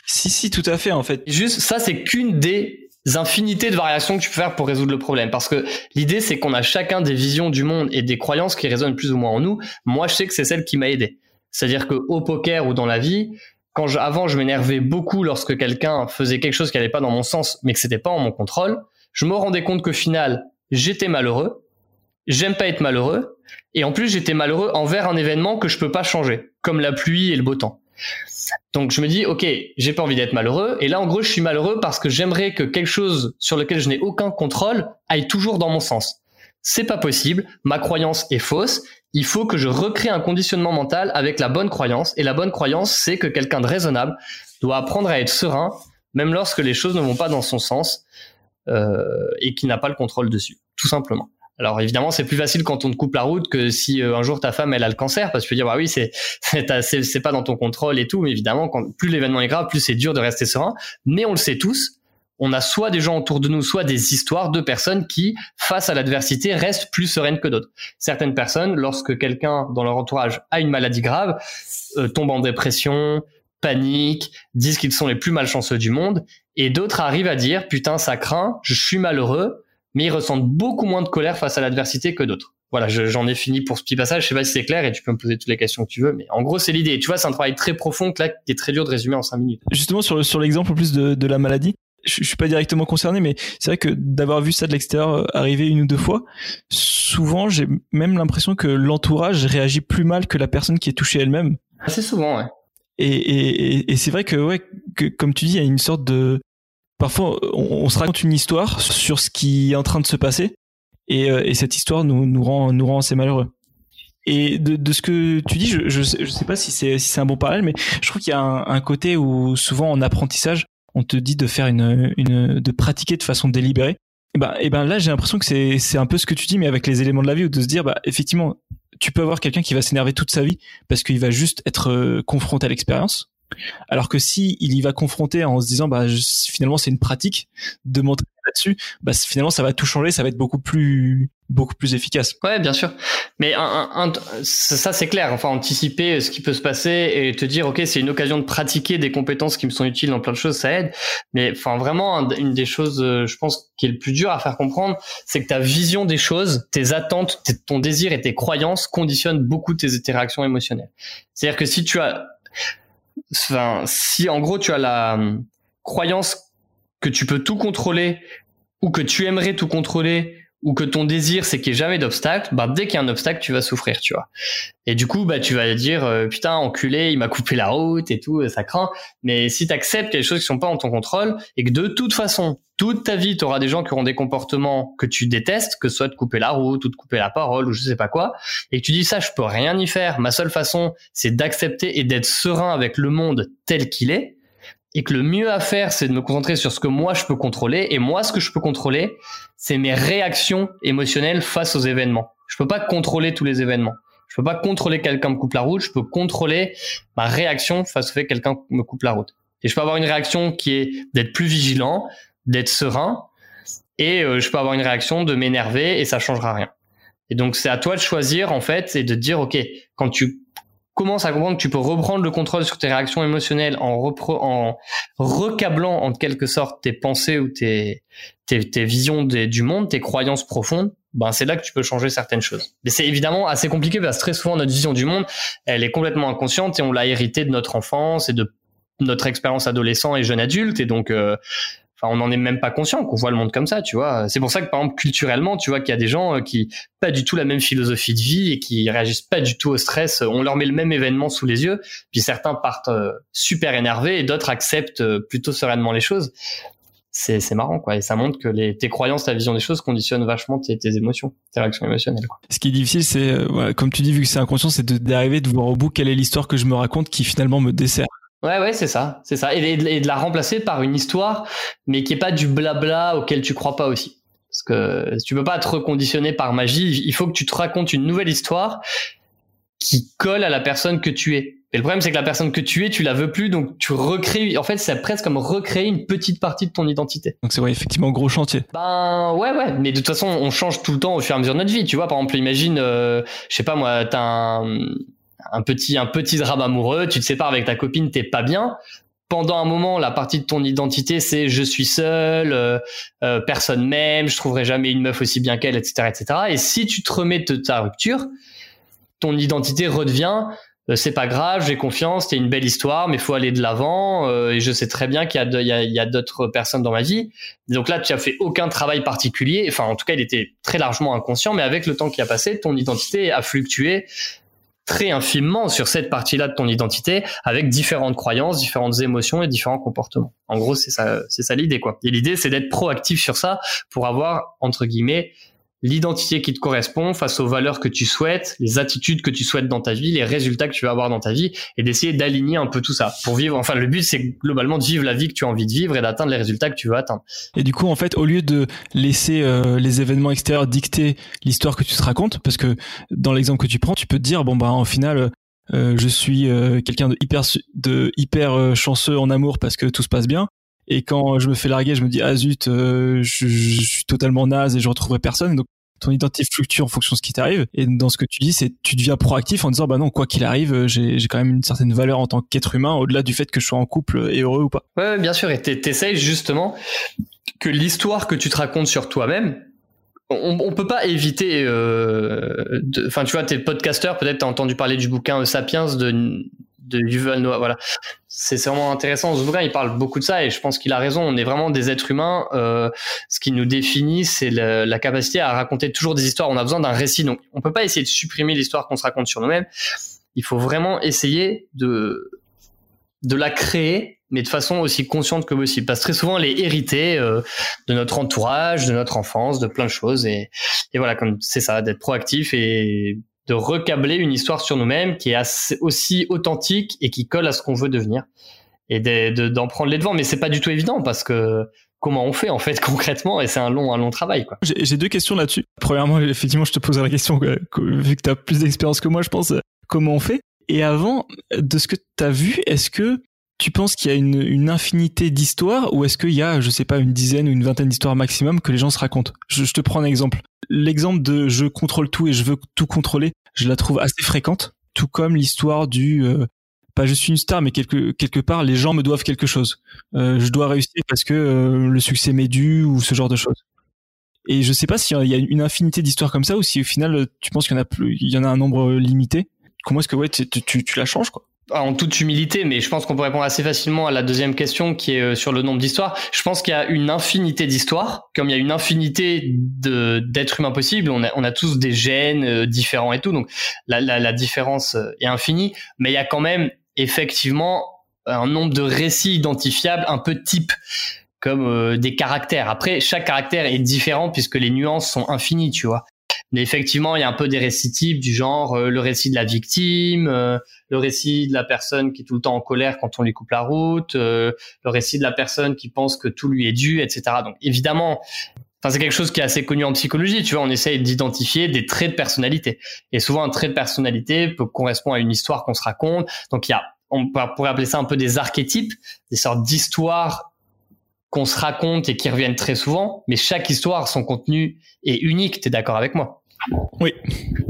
Si, si, tout à fait, en fait. Juste, ça, c'est qu'une des infinités de variations que tu peux faire pour résoudre le problème. Parce que l'idée, c'est qu'on a chacun des visions du monde et des croyances qui résonnent plus ou moins en nous. Moi, je sais que c'est celle qui m'a aidé. C'est-à-dire que au poker ou dans la vie, quand je, avant, je m'énervais beaucoup lorsque quelqu'un faisait quelque chose qui n'allait pas dans mon sens, mais que c'était pas en mon contrôle je me rendais compte qu'au final, j'étais malheureux. j'aime pas être malheureux, et en plus j'étais malheureux envers un événement que je peux pas changer, comme la pluie et le beau temps. Donc je me dis, ok, j'ai pas envie d'être malheureux, et là en gros je suis malheureux parce que j'aimerais que quelque chose sur lequel je n'ai aucun contrôle aille toujours dans mon sens. C'est pas possible, ma croyance est fausse, il faut que je recrée un conditionnement mental avec la bonne croyance, et la bonne croyance c'est que quelqu'un de raisonnable doit apprendre à être serein, même lorsque les choses ne vont pas dans son sens, et qui n'a pas le contrôle dessus, tout simplement. Alors évidemment, c'est plus facile quand on te coupe la route que si euh, un jour ta femme elle a le cancer, parce que tu peux dire bah oui c'est c'est pas dans ton contrôle et tout, mais évidemment quand plus l'événement est grave, plus c'est dur de rester serein. Mais on le sait tous, on a soit des gens autour de nous, soit des histoires de personnes qui, face à l'adversité, restent plus sereines que d'autres. Certaines personnes, lorsque quelqu'un dans leur entourage a une maladie grave, euh, tombent en dépression, paniquent, disent qu'ils sont les plus malchanceux du monde, et d'autres arrivent à dire putain ça craint, je suis malheureux, mais ils ressentent beaucoup moins de colère face à l'adversité que d'autres. Voilà, j'en ai fini pour ce petit passage. Je sais pas si c'est clair et tu peux me poser toutes les questions que tu veux, mais en gros c'est l'idée. Tu vois, c'est un travail très profond que là, qui est très dur de résumer en cinq minutes. Justement sur sur l'exemple en plus de, de la maladie, je, je suis pas directement concerné, mais c'est vrai que d'avoir vu ça de l'extérieur euh, arriver une ou deux fois, souvent j'ai même l'impression que l'entourage réagit plus mal que la personne qui est touchée elle-même. Assez souvent, ouais. Et, et, et c'est vrai que ouais, que comme tu dis, il y a une sorte de parfois on, se raconte une histoire sur ce qui est en train de se passer et, euh, et cette histoire nous, nous rend nous rend assez malheureux. Et de, de ce que tu dis, je, je, sais, je sais pas si c'est si c'est un bon parallèle, mais je trouve qu'il y a un, un, côté où souvent en apprentissage, on te dit de faire une, une de pratiquer de façon délibérée. Et ben, et ben là, j'ai l'impression que c'est c'est un peu ce que tu dis, mais avec les éléments de la vie, ou de se dire, bah effectivement, tu peux avoir quelqu'un qui va s'énerver toute sa vie parce qu'il va juste être euh, confronté à l'expérience. Alors que si il y va confronter en se disant bah finalement c'est une pratique de montrer là-dessus, bah finalement ça va tout changer, ça va être beaucoup plus beaucoup plus efficace. Ouais, bien sûr. Mais ça c'est clair. Enfin, anticiper ce qui peut se passer et te dire ok c'est une occasion de pratiquer des compétences qui me sont utiles dans plein de choses, ça aide. Mais enfin vraiment une des choses, euh, je pense qui est le plus dur à faire comprendre, c'est que ta vision des choses, tes attentes, ton désir et tes croyances conditionnent beaucoup tes interactions émotionnelles. C'est-à-dire que si tu as enfin, si en gros tu as la euh, croyance que tu peux tout contrôler ou que tu aimerais tout contrôler ou que ton désir c'est qu'il n'y ait jamais d'obstacle, bah dès qu'il y a un obstacle, tu vas souffrir, tu vois. Et du coup, bah tu vas dire euh, putain enculé, il m'a coupé la route et tout, ça craint. Mais si tu acceptes des choses qui sont pas en ton contrôle et que de toute façon, toute ta vie, tu auras des gens qui auront des comportements que tu détestes, que ce soit de couper la route ou de couper la parole ou je sais pas quoi, et que tu dis ça, je peux rien y faire. Ma seule façon, c'est d'accepter et d'être serein avec le monde tel qu'il est et que le mieux à faire, c'est de me concentrer sur ce que moi je peux contrôler. Et moi, ce que je peux contrôler, c'est mes réactions émotionnelles face aux événements. Je peux pas contrôler tous les événements. Je peux pas contrôler quelqu'un me coupe la route. Je peux contrôler ma réaction face au fait que quelqu'un me coupe la route. Et je peux avoir une réaction qui est d'être plus vigilant, d'être serein, et euh, je peux avoir une réaction de m'énerver et ça changera rien. Et donc c'est à toi de choisir en fait et de dire ok quand tu commence à comprendre que tu peux reprendre le contrôle sur tes réactions émotionnelles en, en recablant en quelque sorte tes pensées ou tes, visions du monde, tes croyances profondes, ben c'est là que tu peux changer certaines choses. Mais c'est évidemment assez compliqué parce que très souvent notre vision du monde, elle est complètement inconsciente et on l'a hérité de notre enfance et de notre expérience adolescent et jeune adulte et donc euh, on n'en est même pas conscient qu'on voit le monde comme ça, tu vois. C'est pour ça que, par exemple, culturellement, tu vois qu'il y a des gens euh, qui pas du tout la même philosophie de vie et qui réagissent pas du tout au stress. On leur met le même événement sous les yeux, puis certains partent euh, super énervés et d'autres acceptent euh, plutôt sereinement les choses. C'est, c'est marrant, quoi. Et ça montre que les, tes croyances, ta vision des choses conditionnent vachement tes, émotions, tes réactions émotionnelles. Ce qui est difficile, c'est, comme tu dis, vu que c'est inconscient, c'est d'arriver, de voir au bout quelle est l'histoire que je me raconte qui finalement me dessert. Ouais, ouais, c'est ça, c'est ça. Et, de la remplacer par une histoire, mais qui est pas du blabla auquel tu crois pas aussi. Parce que tu peux pas te reconditionner par magie. Il faut que tu te racontes une nouvelle histoire qui colle à la personne que tu es. Et le problème, c'est que la personne que tu es, tu la veux plus, donc tu recrées. En fait, c'est presque comme recréer une petite partie de ton identité. Donc c'est vrai, effectivement, gros chantier. Ben ouais, ouais. Mais de toute façon, on change tout le temps au fur et à mesure de notre vie. Tu vois, par exemple, imagine, euh, je sais pas moi, t'as un un petit un petit drame amoureux, tu te sépares avec ta copine, t'es pas bien. Pendant un moment, la partie de ton identité, c'est je suis seul, euh, euh, personne m'aime, je trouverai jamais une meuf aussi bien qu'elle, etc., etc. Et si tu te remets de ta rupture, ton identité redevient euh, c'est pas grave, j'ai confiance, c'est une belle histoire, mais faut aller de l'avant. Euh, et je sais très bien qu'il y a, il y a, d'autres personnes dans ma vie. Donc là, tu as fait aucun travail particulier. Enfin, en tout cas, il était très largement inconscient, mais avec le temps qui a passé, ton identité a fluctué très infimement sur cette partie-là de ton identité avec différentes croyances, différentes émotions et différents comportements. En gros, c'est ça, c'est ça l'idée, quoi. Et l'idée, c'est d'être proactif sur ça pour avoir, entre guillemets, l'identité qui te correspond face aux valeurs que tu souhaites, les attitudes que tu souhaites dans ta vie, les résultats que tu vas avoir dans ta vie et d'essayer d'aligner un peu tout ça pour vivre. Enfin, le but, c'est globalement de vivre la vie que tu as envie de vivre et d'atteindre les résultats que tu veux atteindre. Et du coup, en fait, au lieu de laisser euh, les événements extérieurs dicter l'histoire que tu te racontes, parce que dans l'exemple que tu prends, tu peux te dire, bon, bah, au final, euh, je suis euh, quelqu'un de hyper, de hyper chanceux en amour parce que tout se passe bien. Et quand je me fais larguer, je me dis ah zut, je, je, suis totalement naze et je retrouverai personne. Donc ton identité fluctue en fonction de ce qui t'arrive. Et dans ce que tu dis, c'est tu deviens proactif en disant bah non, quoi qu'il arrive, euh, j'ai quand même une certaine valeur en tant qu'être humain, au-delà du fait que je sois en couple et heureux ou pas. Ouais, bien sûr. Et t'essayes justement que l'histoire que tu te racontes sur toi-même, on, on peut pas éviter. Euh, enfin, tu vois, t'es podcasteur, peut-être t'as entendu parler du bouquin Sapiens de de Yuval Noah. Voilà, c'est vraiment intéressant. Bouquin, il parle beaucoup de ça et je pense qu'il a raison. On est vraiment des êtres humains. Euh, ce qui nous définit, c'est la capacité à raconter toujours des histoires. On a besoin d'un récit, donc on peut pas essayer de supprimer l'histoire qu'on se raconte sur nous-mêmes. Il faut vraiment essayer de de la créer, mais de façon aussi consciente que possible. Parce que très souvent, elle est héritée euh, de notre entourage, de notre enfance, de plein de choses. Et, et voilà, comme c'est ça, d'être proactif et de recabler une histoire sur nous-mêmes qui est aussi authentique et qui colle à ce qu'on veut devenir et d'en prendre les devants. Mais c'est pas du tout évident parce que comment on fait en fait concrètement? Et c'est un long un long travail quoi. J'ai deux questions là-dessus. Premièrement, effectivement, je te pose la question vu que tu as plus d'expérience que moi, je pense comment on fait? Et avant de ce que tu as vu, est-ce que tu penses qu'il y a une, infinité d'histoires ou est-ce qu'il y a, je sais pas, une dizaine ou une vingtaine d'histoires maximum que les gens se racontent? Je, te prends un exemple. L'exemple de je contrôle tout et je veux tout contrôler, je la trouve assez fréquente, tout comme l'histoire du euh, pas je suis une star, mais quelque part les gens me doivent quelque chose. Euh, je dois réussir parce que euh, le succès m'est dû ou ce genre de choses. Et je sais pas s'il y a une infinité d'histoires comme ça ou si au final tu penses qu'il y en a plus, il y en a un nombre limité. Comment est-ce que ouais tu, tu, tu la changes quoi? En toute humilité, mais je pense qu'on peut répondre assez facilement à la deuxième question qui est euh, sur le nombre d'histoires. Je pense qu'il y a une infinité d'histoires, comme il y a une infinité d'êtres humains possibles. On a, on a tous des gènes euh, différents et tout, donc la, la, la différence euh, est infinie. Mais il y a quand même effectivement un nombre de récits identifiables un peu type comme des caractères. Après, chaque caractère est différent puisque les nuances sont infinies, tu vois. Mais effectivement, il y a un peu des récits types du genre le récit de la victime, le récit de la personne qui est tout le temps en colère quand on lui coupe la route, euh, le récit de la personne qui pense que tout lui est dû, etc. Donc évidemment, Enfin, c'est quelque chose qui est assez connu en psychologie, tu vois, on essaye d'identifier des traits de personnalité. Et souvent, un trait de personnalité peut correspondre à une histoire qu'on se raconte. Donc, il y a, on pourrait appeler ça un peu des archétypes, des sortes d'histoires qu'on se raconte et qui reviennent très souvent. Mais chaque histoire, son contenu est unique. Tu es d'accord avec moi? Oui.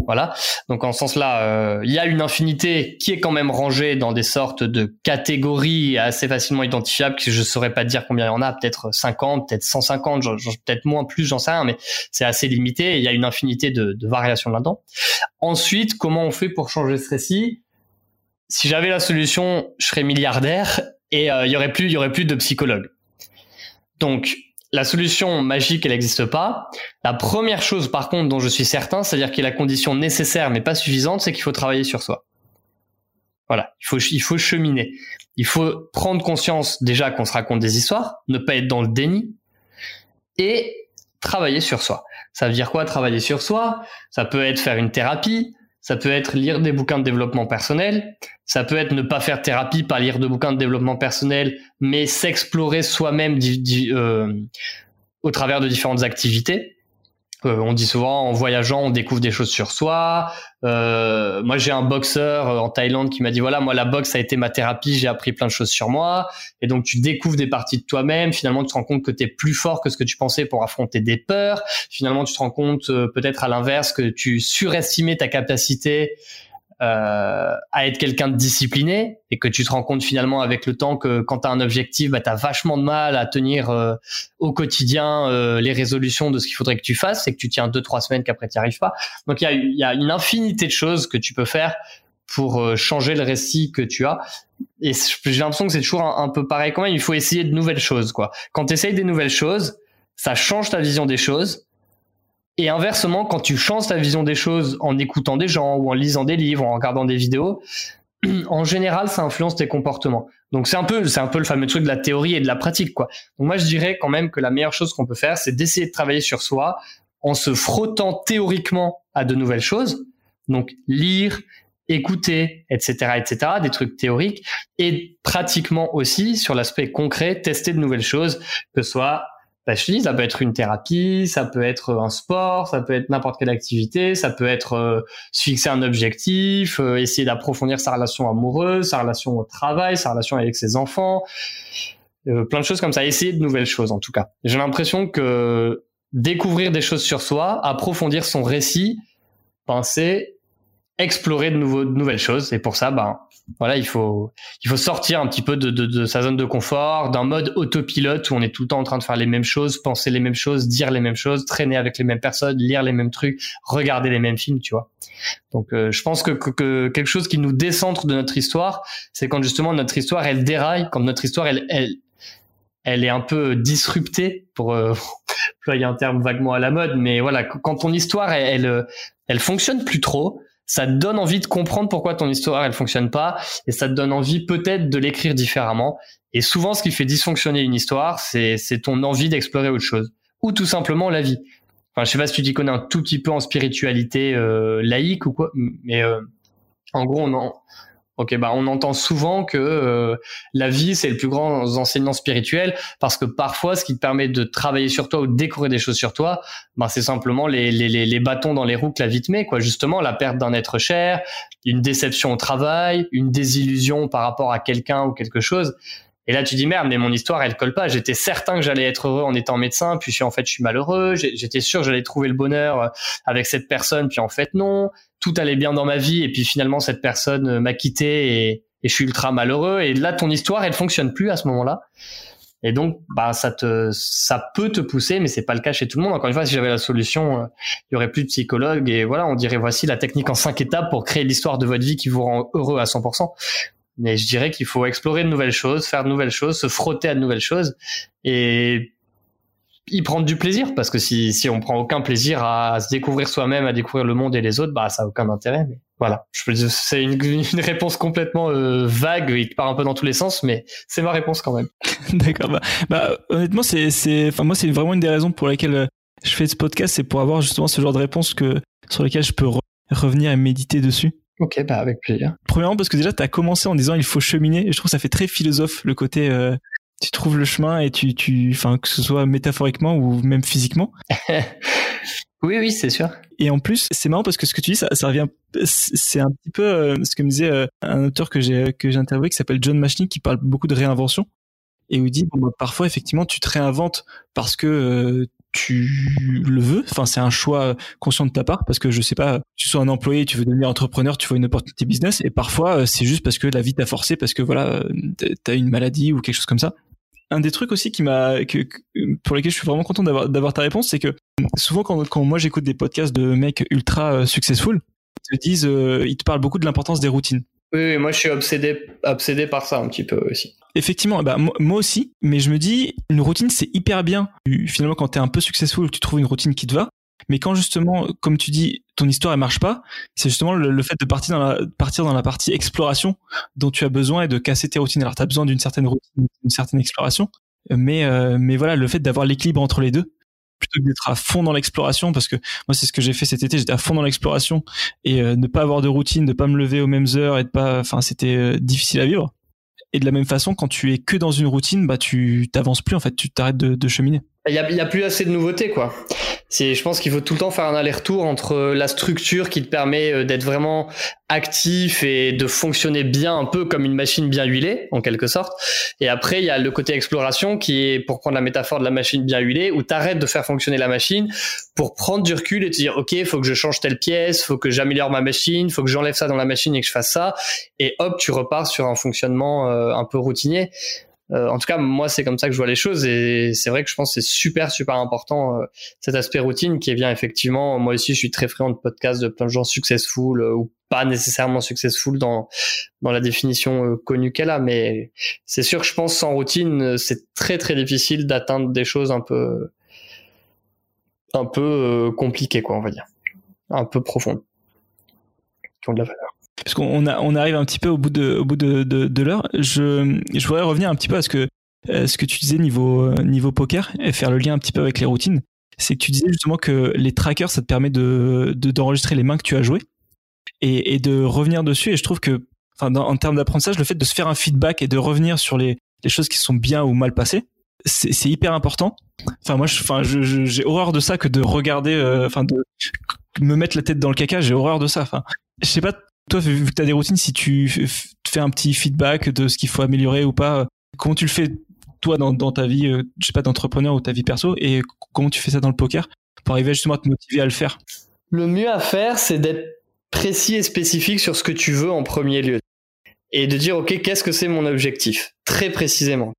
Voilà. Donc en ce sens-là, euh, il y a une infinité qui est quand même rangée dans des sortes de catégories assez facilement identifiables. Que je saurais pas dire combien il y en a, peut-être 50, peut-être 150, peut-être moins, plus, j'en sais rien, mais c'est assez limité. il y a une infinité de, de variations là-dedans. Ensuite, comment on fait pour changer ce récit? Si j'avais la solution, je serais milliardaire et euh, il y aurait plus, il y aurait plus de psychologues. Donc la solution magique, elle n'existe pas. La première chose, par contre, dont je suis certain, c'est-à-dire qu'il y a la condition nécessaire mais pas suffisante, c'est qu'il faut travailler sur soi. Voilà, il faut, il faut cheminer. Il faut prendre conscience déjà qu'on se raconte des histoires, ne pas être dans le déni et travailler sur soi. Ça veut dire quoi travailler sur soi? Ça peut être faire une thérapie, ça peut être lire des bouquins de développement personnel, ça peut être ne pas faire thérapie, pas lire de bouquins de développement personnel, mais s'explorer soi-même euh, au travers de différentes activités. Euh, on dit souvent en voyageant, on découvre des choses sur soi. Euh, moi, j'ai un boxeur en Thaïlande qui m'a dit voilà, moi la boxe a été ma thérapie, j'ai appris plein de choses sur moi. Et donc tu découvres des parties de toi-même. Finalement, tu te rends compte que tu es plus fort que ce que tu pensais pour affronter des peurs. Finalement, tu te rends compte peut-être à l'inverse que tu surestimais ta capacité euh, à être quelqu'un de discipliné et que tu te rends compte finalement avec le temps que quand tu as un objectif, bah, tu as vachement de mal à tenir euh, au quotidien euh, les résolutions de ce qu'il faudrait que tu fasses et que tu tiens deux, trois semaines qu'après tu n'y arrives pas. Donc il y a, y a une infinité de choses que tu peux faire pour changer le récit que tu as. Et j'ai l'impression que c'est toujours un, peu pareil quand même. Il faut essayer de nouvelles choses, quoi. Quand tu essayes des nouvelles choses, ça change ta vision des choses. Et inversement, quand tu changes ta vision des choses en écoutant des gens ou en lisant des livres, en regardant des vidéos, en général, ça influence tes comportements. Donc c'est un peu, c'est un peu le fameux truc de la théorie et de la pratique, quoi. Donc moi, je dirais quand même que la meilleure chose qu'on peut faire, c'est d'essayer de travailler sur soi en se frottant théoriquement à de nouvelles choses. Donc lire, écouter, etc., etc., des trucs théoriques, et pratiquement aussi sur l'aspect concret, tester de nouvelles choses, que ce soit bah, je dis, ça peut être une thérapie, ça peut être un sport, ça peut être n'importe quelle activité, ça peut être euh, se fixer un objectif, euh, essayer d'approfondir sa relation amoureuse, sa relation au travail, sa relation avec ses enfants, euh, plein de choses comme ça. Essayer de nouvelles choses en tout cas. J'ai l'impression que découvrir des choses sur soi, approfondir son récit, penser, explorer de, nouveaux, de nouvelles choses. Et pour ça, ben, voilà, il faut, il faut sortir un petit peu de, de, de sa zone de confort, d'un mode autopilote où on est tout le temps en train de faire les mêmes choses, penser les mêmes choses, dire les mêmes choses, traîner avec les mêmes personnes, lire les mêmes trucs, regarder les mêmes films, tu vois. Donc, euh, je pense que, que, quelque chose qui nous décentre de notre histoire, c'est quand justement notre histoire elle déraille, quand notre histoire elle, elle, elle est un peu disruptée pour euh, employer un terme vaguement à la mode, mais voilà, quand ton histoire elle, elle, elle fonctionne plus trop, ça te donne envie de comprendre pourquoi ton histoire elle fonctionne pas et ça te donne envie peut-être de l'écrire différemment. Et souvent, ce qui fait dysfonctionner une histoire, c'est ton envie d'explorer autre chose ou tout simplement la vie. Enfin, je sais pas si tu t'y connais un tout petit peu en spiritualité euh, laïque ou quoi, mais euh, en gros, on en, Ok, bah on entend souvent que euh, la vie c'est le plus grand enseignant spirituel parce que parfois ce qui te permet de travailler sur toi ou de découvrir des choses sur toi, bah c'est simplement les, les, les, bâtons dans les roues que la vie te met, quoi. Justement, la perte d'un être cher, une déception au travail, une désillusion par rapport à quelqu'un ou quelque chose. Et là, tu dis merde, mais mon histoire, elle colle pas. J'étais certain que j'allais être heureux en étant médecin, puis en fait, je suis malheureux. J'étais sûr que j'allais trouver le bonheur euh, avec cette personne, puis en fait, non. Tout allait bien dans ma vie, et puis finalement, cette personne euh, m'a quitté et, je suis ultra malheureux. Et là, ton histoire, elle fonctionne plus à ce moment-là. Et donc, bah, ça te, ça peut te pousser, mais c'est pas le cas chez tout le monde. Encore une fois, si j'avais la solution, euh, il y aurait plus de psychologues et voilà, on dirait voici la technique en cinq étapes pour créer l'histoire de votre vie qui vous rend heureux à 100%. Mais je dirais qu'il faut explorer de nouvelles choses, faire de nouvelles choses, se frotter à de nouvelles choses et y prendre du plaisir parce que si, si on prend aucun plaisir à, se découvrir soi-même, à découvrir le monde et les autres, bah ça a aucun intérêt. Mais voilà, c'est une, une, réponse complètement euh, vague et qui part un peu dans tous les sens, mais c'est ma réponse quand même. D'accord. Bah, bah, honnêtement, c'est c'est enfin moi c'est vraiment une des raisons pour lesquelles euh, je fais ce podcast, c'est pour avoir justement ce genre de réponse que sur lesquelles je peux revenir et méditer dessus. Ok, bah avec plaisir. Premièrement parce que déjà tu as commencé en disant il faut cheminer et je trouve que ça fait très philosophe le côté euh, tu trouves le chemin et tu tu enfin que ce soit métaphoriquement ou même physiquement. oui oui, c'est sûr. Et en plus, c'est marrant parce que ce que tu dis ça, ça revient c'est un petit peu euh, ce que me disait euh, un auteur que j'ai que j'ai interviewé qui s'appelle John Machny qui parle beaucoup de réinvention et où il dit bon, bah, parfois effectivement tu te réinventes parce que tu le veux. Enfin, c'est un choix conscient de ta part parce que je sais pas, tu sois un employé, tu veux devenir entrepreneur, tu vois une opportunité business et parfois euh, c'est juste parce que la vie t'a forcé parce que voilà, euh, t'as une maladie ou quelque chose comme ça. Un des trucs aussi qui m'a, pour lesquels je suis vraiment content d'avoir, d'avoir ta réponse, c'est que souvent quand, quand moi j'écoute des podcasts de mecs ultra euh, successful, ils te disent, ils te parlent beaucoup de l'importance des routines. Oui, moi je suis obsédé, obsédé par ça un petit peu aussi. Effectivement, bah, moi aussi, mais je me dis, une routine c'est hyper bien. Finalement, quand tu es un peu successful, tu trouves une routine qui te va. Mais quand justement, comme tu dis, ton histoire elle marche pas, c'est justement le, fait de partir dans, la, partie exploration dont tu as besoin et de casser tes routines. Alors tu as besoin d'une certaine routine, d'une certaine exploration, euh, mais voilà, le fait d'avoir l'équilibre entre les deux, plutôt que d'être à fond dans l'exploration parce que moi c'est ce que j'ai fait cet été j'étais à fond dans l'exploration et euh, ne pas avoir de routine ne pas me lever aux mêmes heures et de pas enfin c'était euh, difficile à vivre. Et de la même façon quand tu es que dans une routine bah tu t'avances plus en fait tu t'arrêtes de, de cheminer il y a, y a, plus assez de nouveautés, quoi. Je pense qu'il faut tout le temps faire un aller-retour entre la structure qui te permet euh, d'être vraiment actif et de fonctionner bien un peu comme une machine bien huilée, en quelque sorte. Et après, il y a le côté exploration qui est, pour prendre la métaphore de la machine bien huilée, où tu arrêtes de faire fonctionner la machine pour prendre du recul et te dire, OK, faut que je change telle pièce, faut que j'améliore ma machine, faut que j'enlève ça dans la machine et que je fasse ça. Et hop, tu repars sur un fonctionnement euh, un peu routinier. Euh, en tout cas, moi, c'est comme ça que je vois les choses et c'est vrai que je pense que c'est super, super important euh, cet aspect routine qui est bien effectivement. Moi aussi, je suis très friand de podcasts de plein de gens successful euh, ou pas nécessairement successful dans dans la définition euh, connue qu'elle a, mais c'est sûr que je pense sans routine, euh, c'est très très difficile d'atteindre des choses un peu un peu euh, compliquées quoi, on va dire, un peu profondes, qui ont de la valeur. Parce qu'on on arrive un petit peu au bout de au bout de, de, l'heure. Je je voudrais revenir un petit peu à ce que ce que tu disais niveau niveau poker et faire le lien un petit peu avec les routines. C'est que tu disais justement que les trackers, ça te permet de d'enregistrer les mains que tu as jouées et, et de revenir dessus. Et je trouve que, enfin, en termes d'apprentissage, le fait de se faire un feedback et de revenir sur les, les choses qui sont bien ou mal passées, c'est hyper important. Enfin, moi, enfin, j'ai horreur de ça que de regarder, euh, enfin, de me mettre la tête dans le caca. J'ai horreur de ça. Enfin, je sais pas, toi, vu que tu as des routines, si tu fais un petit feedback de ce qu'il faut améliorer ou pas, comment tu le fais toi dans, dans ta vie, euh, je sais pas, d'entrepreneur ou ta vie perso, et comment tu fais ça dans le poker pour arriver justement à te motiver à le faire? Le mieux à faire, c'est d'être précis et spécifique sur ce que tu veux en premier lieu. Et de dire, OK, qu'est-ce que c'est mon objectif? Très précisément.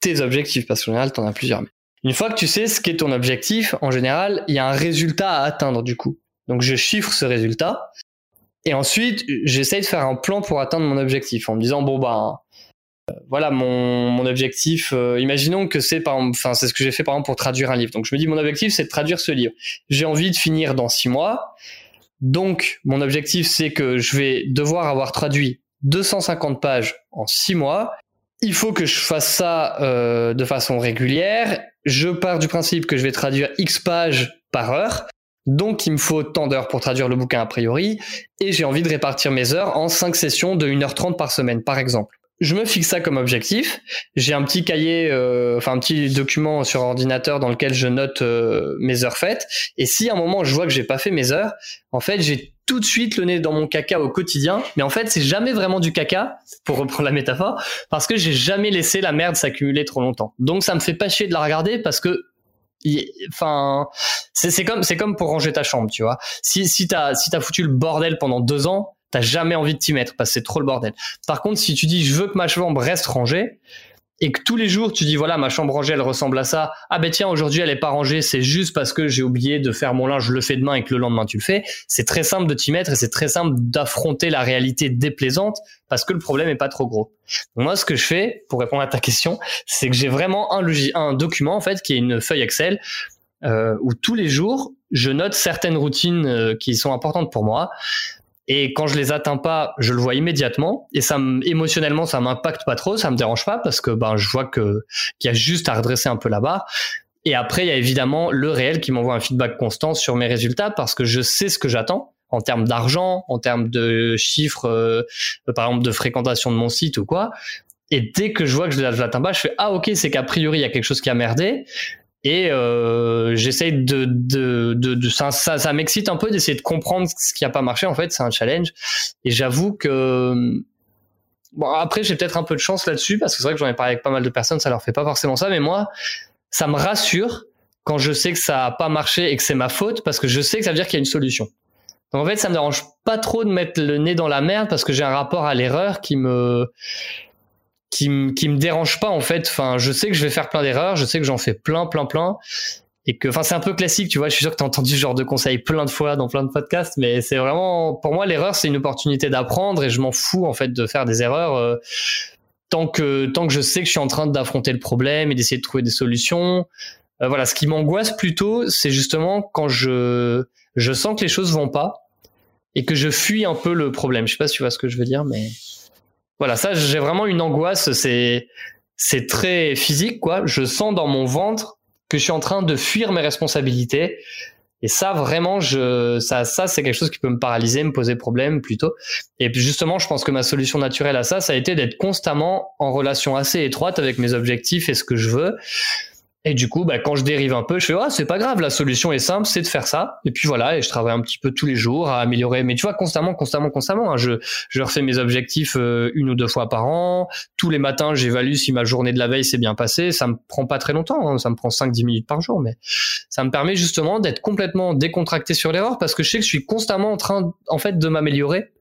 Tes objectifs, parce qu'en général, tu en as plusieurs. Une fois que tu sais ce qu'est ton objectif, en général, il y a un résultat à atteindre du coup. Donc je chiffre ce résultat. Et ensuite, j'essaye de faire un plan pour atteindre mon objectif en me disant, bon, bah, voilà mon, mon objectif. Euh, imaginons que c'est par enfin c'est ce que j'ai fait par exemple pour traduire un livre. Donc je me dis mon objectif c'est de traduire ce livre. J'ai envie de finir dans six mois. Donc, mon objectif, c'est que je vais devoir avoir traduit 250 pages en 6 mois. Il faut que je fasse ça euh, de façon régulière. Je pars du principe que je vais traduire X pages par heure. Donc, il me faut tant d'heures pour traduire le bouquin a priori. Et j'ai envie de répartir mes heures en 5 sessions de 1h30 par semaine, par exemple je me fixe ça comme objectif. J'ai un petit cahier, euh, enfin un petit document sur ordinateur dans lequel je note euh, mes heures faites. Et si à un moment je vois que j'ai pas fait mes heures, en fait j'ai tout de suite le nez dans mon caca au quotidien. Mais en fait c'est jamais vraiment du caca, pour reprendre la métaphore, parce que j'ai jamais laissé la merde s'accumuler trop longtemps. Donc ça me fait pas chier de la regarder parce que enfin c'est comme c'est comme pour ranger ta chambre tu vois si si t'as si t'as foutu le bordel pendant deux ans T'as jamais envie de t'y mettre parce que c'est trop le bordel. Par contre, si tu dis je veux que ma chambre reste rangée et que tous les jours tu dis voilà ma chambre rangée elle ressemble à ça, ah ben tiens aujourd'hui elle est pas rangée, c'est juste parce que j'ai oublié de faire mon linge, je le fais demain et que le lendemain tu le fais. C'est très simple de t'y mettre et c'est très simple d'affronter la réalité déplaisante parce que le problème est pas trop gros. moi ce que je fais pour répondre à ta question, c'est que j'ai vraiment un, un document en fait qui est une feuille Excel euh, où tous les jours je note certaines routines euh, qui sont importantes pour moi. Et quand je les atteins pas, je le vois immédiatement. Et ça, émotionnellement, ça m'impacte pas trop, ça me dérange pas parce que ben je vois que qu'il y a juste à redresser un peu barre. Et après, il y a évidemment le réel qui m'envoie un feedback constant sur mes résultats parce que je sais ce que j'attends en termes d'argent, en termes de chiffres, euh, par exemple de fréquentation de mon site ou quoi. Et dès que je vois que je l'atteins pas, je fais ah ok, c'est qu'a priori il y a quelque chose qui a merdé et euh, de, de, de, ça, ça, ça m'excite un peu d'essayer de comprendre ce qui a pas marché en fait c'est un challenge. Et j'avoue que bon après j'ai peut-être un peu de chance là-dessus parce que c'est vrai que j'en ai parlé avec pas mal de personnes ça leur fait pas forcément ça mais moi ça me rassure quand je sais que ça a pas marché et que c'est ma faute parce que je sais que ça veut dire qu'il y a une solution. Donc en fait ça me dérange pas trop de mettre le nez dans la merde parce que j'ai un rapport à l'erreur qui me qui, qui me dérange pas en fait. Enfin, je sais que je vais faire plein d'erreurs, je sais que j'en fais plein, plein, plein. Et que, enfin, c'est un peu classique, tu vois. Je suis sûr que tu as entendu ce genre de conseils plein de fois dans plein de podcasts, mais c'est vraiment, pour moi, l'erreur, c'est une opportunité d'apprendre et je m'en fous, en fait, de faire des erreurs. Euh, tant que, tant que je sais que je suis en train d'affronter le problème et d'essayer de trouver des solutions. Euh, voilà, ce qui m'angoisse plutôt, c'est justement quand je, je sens que les choses vont pas et que je fuis un peu le problème. Je sais pas si tu vois ce que je veux dire, mais voilà, ça, j'ai vraiment une angoisse. C'est, c'est très physique, quoi. Je sens dans mon ventre que je suis en train de fuir mes responsabilités. Et ça, vraiment, je, ça, ça, c'est quelque chose qui peut me paralyser, me poser problème plutôt. Et puis justement, je pense que ma solution naturelle à ça, ça a été d'être constamment en relation assez étroite avec mes objectifs et ce que je veux. Et du coup, bah, quand je dérive un peu, je fais ah c'est pas grave, la solution est simple, c'est de faire ça. Et puis voilà, et je travaille un petit peu tous les jours à améliorer. Mais tu vois, constamment, constamment, constamment. Hein, je je refais mes objectifs euh, une ou deux fois par an. Tous les matins, j'évalue si ma journée de la veille s'est bien passée. Ça me prend pas très longtemps, hein, ça me prend 5-10 minutes par jour, mais ça me permet justement d'être complètement décontracté sur l'erreur parce que je sais que je suis constamment en train, en fait, de m'améliorer.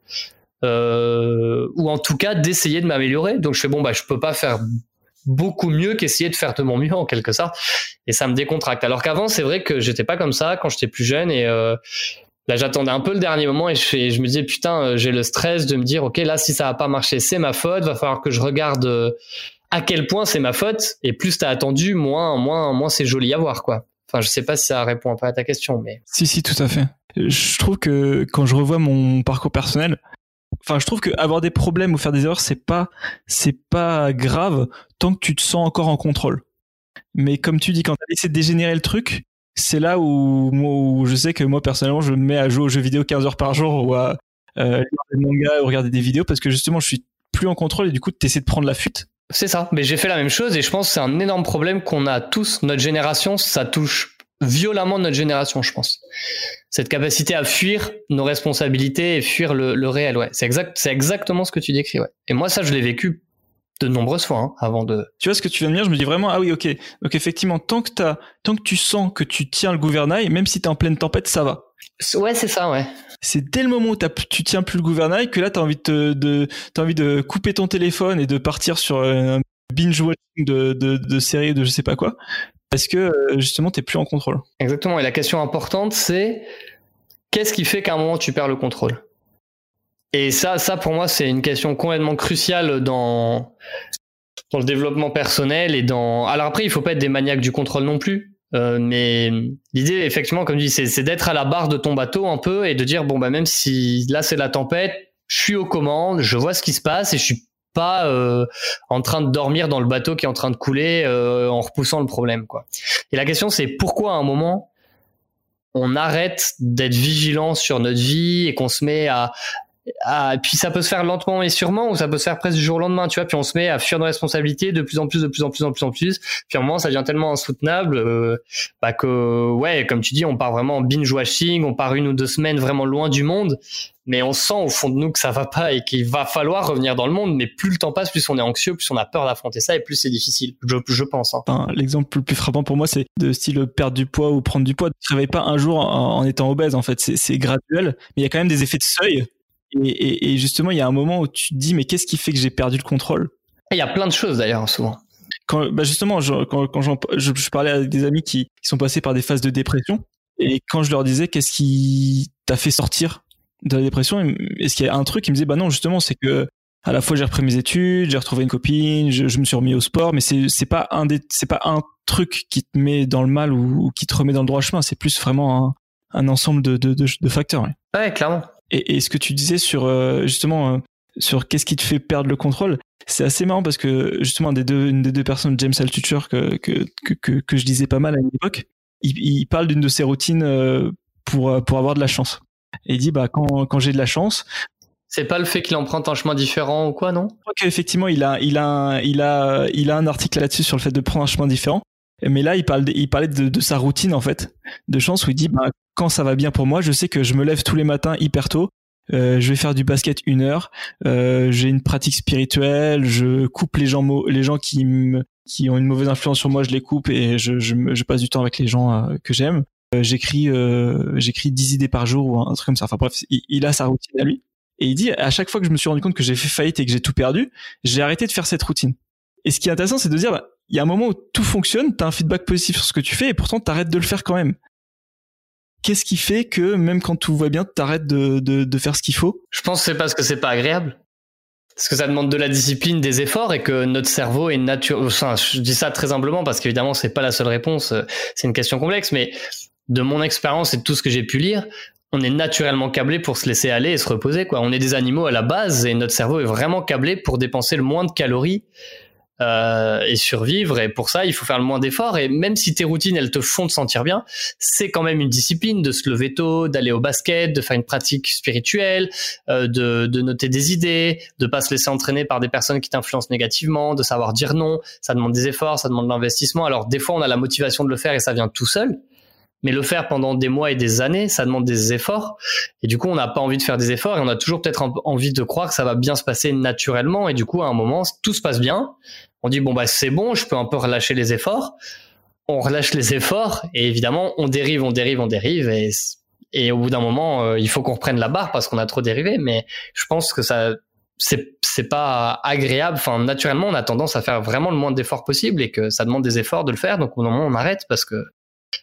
Euh, ou en tout cas d'essayer de m'améliorer. Donc je fais bon bah je peux pas faire beaucoup mieux qu'essayer de faire de mon mieux en quelque sorte et ça me décontracte alors qu'avant c'est vrai que j'étais pas comme ça quand j'étais plus jeune et euh, Là, j'attendais un peu le dernier moment et je, me disais, putain, euh, j'ai le stress de me dire, OK, là, si ça va pas marcher, c'est ma faute. Va falloir que je regarde euh, à quel point c'est ma faute. Et plus t'as attendu, moins, moins, moins c'est joli à voir, quoi. Enfin, je sais pas si ça répond un peu à ta question, mais. Si, si, tout à fait. Je trouve que quand je revois mon parcours personnel, enfin, je trouve que avoir des problèmes ou faire des erreurs, c'est pas, c'est pas grave tant que tu te sens encore en contrôle. Mais comme tu dis, quand t'as essayé de dégénérer le truc, c'est là où, où, je sais que moi personnellement je me mets à jouer aux jeux vidéo 15 heures par jour ou à euh, lire des mangas ou regarder des vidéos parce que justement je suis plus en contrôle et du coup tu essaies de prendre la fuite. C'est ça, mais j'ai fait la même chose et je pense que c'est un énorme problème qu'on a tous, notre génération, ça touche violemment notre génération, je pense. Cette capacité à fuir nos responsabilités et fuir le, le réel, ouais. C'est exact, c'est exactement ce que tu décris, ouais. Et moi, ça, je l'ai vécu de nombreuses fois hein, avant de. Tu vois ce que tu viens de dire Je me dis vraiment ah oui ok donc effectivement tant que t'as tant que tu sens que tu tiens le gouvernail même si t'es en pleine tempête ça va. Ouais c'est ça ouais. C'est dès le moment où tu tiens plus le gouvernail que là t'as envie de, de t'as envie de couper ton téléphone et de partir sur un binge watching de de, de séries de je sais pas quoi parce que euh, justement t'es plus en contrôle. Exactement et la question importante c'est qu'est-ce qui fait qu'à un moment tu perds le contrôle? Et ça, ça pour moi, c'est une question complètement cruciale dans, dans le développement personnel et dans. Alors après, il faut pas être des maniaques du contrôle non plus. Euh, mais l'idée, effectivement, comme tu dis, c'est d'être à la barre de ton bateau un peu et de dire bon bah même si là c'est la tempête, je suis aux commandes, je vois ce qui se passe et je suis pas euh, en train de dormir dans le bateau qui est en train de couler euh, en repoussant le problème quoi. Et la question c'est pourquoi à un moment on arrête d'être vigilant sur notre vie et qu'on se met à, ah, puis ça peut se faire lentement et sûrement, ou ça peut se faire presque du jour au lendemain, tu vois. Puis on se met à fuir nos responsabilités de plus en plus, de plus en plus, en plus en plus. Puis à un moment, ça devient tellement insoutenable euh, bah que, ouais, comme tu dis, on part vraiment en binge watching, on part une ou deux semaines vraiment loin du monde, mais on sent au fond de nous que ça va pas et qu'il va falloir revenir dans le monde. Mais plus le temps passe, plus on est anxieux, plus on a peur d'affronter ça et plus c'est difficile. Je, pense. Hein. L'exemple le plus frappant pour moi, c'est de style perdre du poids ou prendre du poids. Tu ne pas un jour en, en étant obèse, en fait. C'est graduel, mais il y a quand même des effets de seuil et, justement, il y a un moment où tu te dis, mais qu'est-ce qui fait que j'ai perdu le contrôle? Il y a plein de choses d'ailleurs, souvent. Quand, bah justement, quand, quand je, je, parlais avec des amis qui, qui, sont passés par des phases de dépression, et quand je leur disais, qu'est-ce qui t'a fait sortir de la dépression Est-ce qu'il y a un truc Ils me disaient, bah non, justement, c'est que à la fois j'ai repris mes études, j'ai retrouvé une copine, je, me suis remis au sport, mais c'est c'est pas un c'est pas un truc qui te met dans le mal ou, qui te remet dans le droit chemin, c'est plus vraiment un, un ensemble de, de, de, facteurs. Ouais. ouais, clairement. Et, et, ce que tu disais sur euh, justement euh, sur qu'est-ce qui te fait perdre le contrôle, c'est assez marrant parce que justement des deux, une des deux personnes, James Altucher, que, que, que, que je disais pas mal à une époque, il, il parle d'une de ses routines euh, pour, pour avoir de la chance. Et il dit bah quand, quand j'ai de la chance, c'est pas le fait qu'il emprunte un chemin différent ou quoi, non? Qu'effectivement, il a, il a, il a, il a un article là-dessus sur le fait de prendre un chemin différent. Mais là, il, parle il parlait de, de, sa routine en fait, de chance où il dit bah, quand ça va bien pour moi, je sais que je me lève tous les matins hyper tôt. Euh, je vais faire du basket une heure. Euh, j'ai une pratique spirituelle. Je coupe les gens, les gens qui qui ont une mauvaise influence sur moi, je les coupe et je, je, je passe du temps avec les gens euh, que j'aime. Euh, j'écris, euh, j'écris 10 idées par jour ou un truc comme ça. Enfin bref, il, il, a sa routine à lui. Et il dit à chaque fois que je me suis rendu compte que j'ai fait faillite et que j'ai tout perdu, j'ai arrêté de faire cette routine. Et ce qui est intéressant, c'est de dire, bah, il y a un moment où tout fonctionne, tu as un feedback positif sur ce que tu fais et pourtant tu arrêtes de le faire quand même. Qu'est-ce qui fait que même quand tout va bien, tu arrêtes de, de, faire ce qu'il faut? Je pense que c'est parce que c'est pas agréable. Parce que ça demande de la discipline, des efforts et que notre cerveau est naturel. Enfin, je dis ça très humblement parce qu'évidemment, c'est pas la seule réponse. C'est une question complexe, mais de mon expérience et de tout ce que j'ai pu lire, on est naturellement câblé pour se laisser aller et se reposer. Quoi. On est des animaux à la base et notre cerveau est vraiment câblé pour dépenser le moins de calories euh, et survivre. Et pour ça, il faut faire le moins d'efforts. Et même si tes routines, elles te font te sentir bien, c'est quand même une discipline de se lever tôt, d'aller au basket, de faire une pratique spirituelle, euh, de, de, noter des idées, de pas se laisser entraîner par des personnes qui t'influencent négativement, de savoir dire non. Ça demande des efforts, ça demande de l'investissement. Alors des fois, on a la motivation de le faire et ça vient tout seul. Mais le faire pendant des mois et des années, ça demande des efforts. Et du coup, on n'a pas envie de faire des efforts et on a toujours peut-être envie de croire que ça va bien se passer naturellement. Et du coup, à un moment, tout se passe bien on dit bon bah c'est bon, je peux un peu relâcher les efforts. On relâche les efforts et évidemment on dérive, on dérive, on dérive et, et au bout d'un moment euh, il faut qu'on reprenne la barre parce qu'on a trop dérivé. Mais je pense que ça c'est pas agréable. Enfin naturellement on a tendance à faire vraiment le moins d'efforts possible et que ça demande des efforts de le faire. Donc au moment on arrête parce que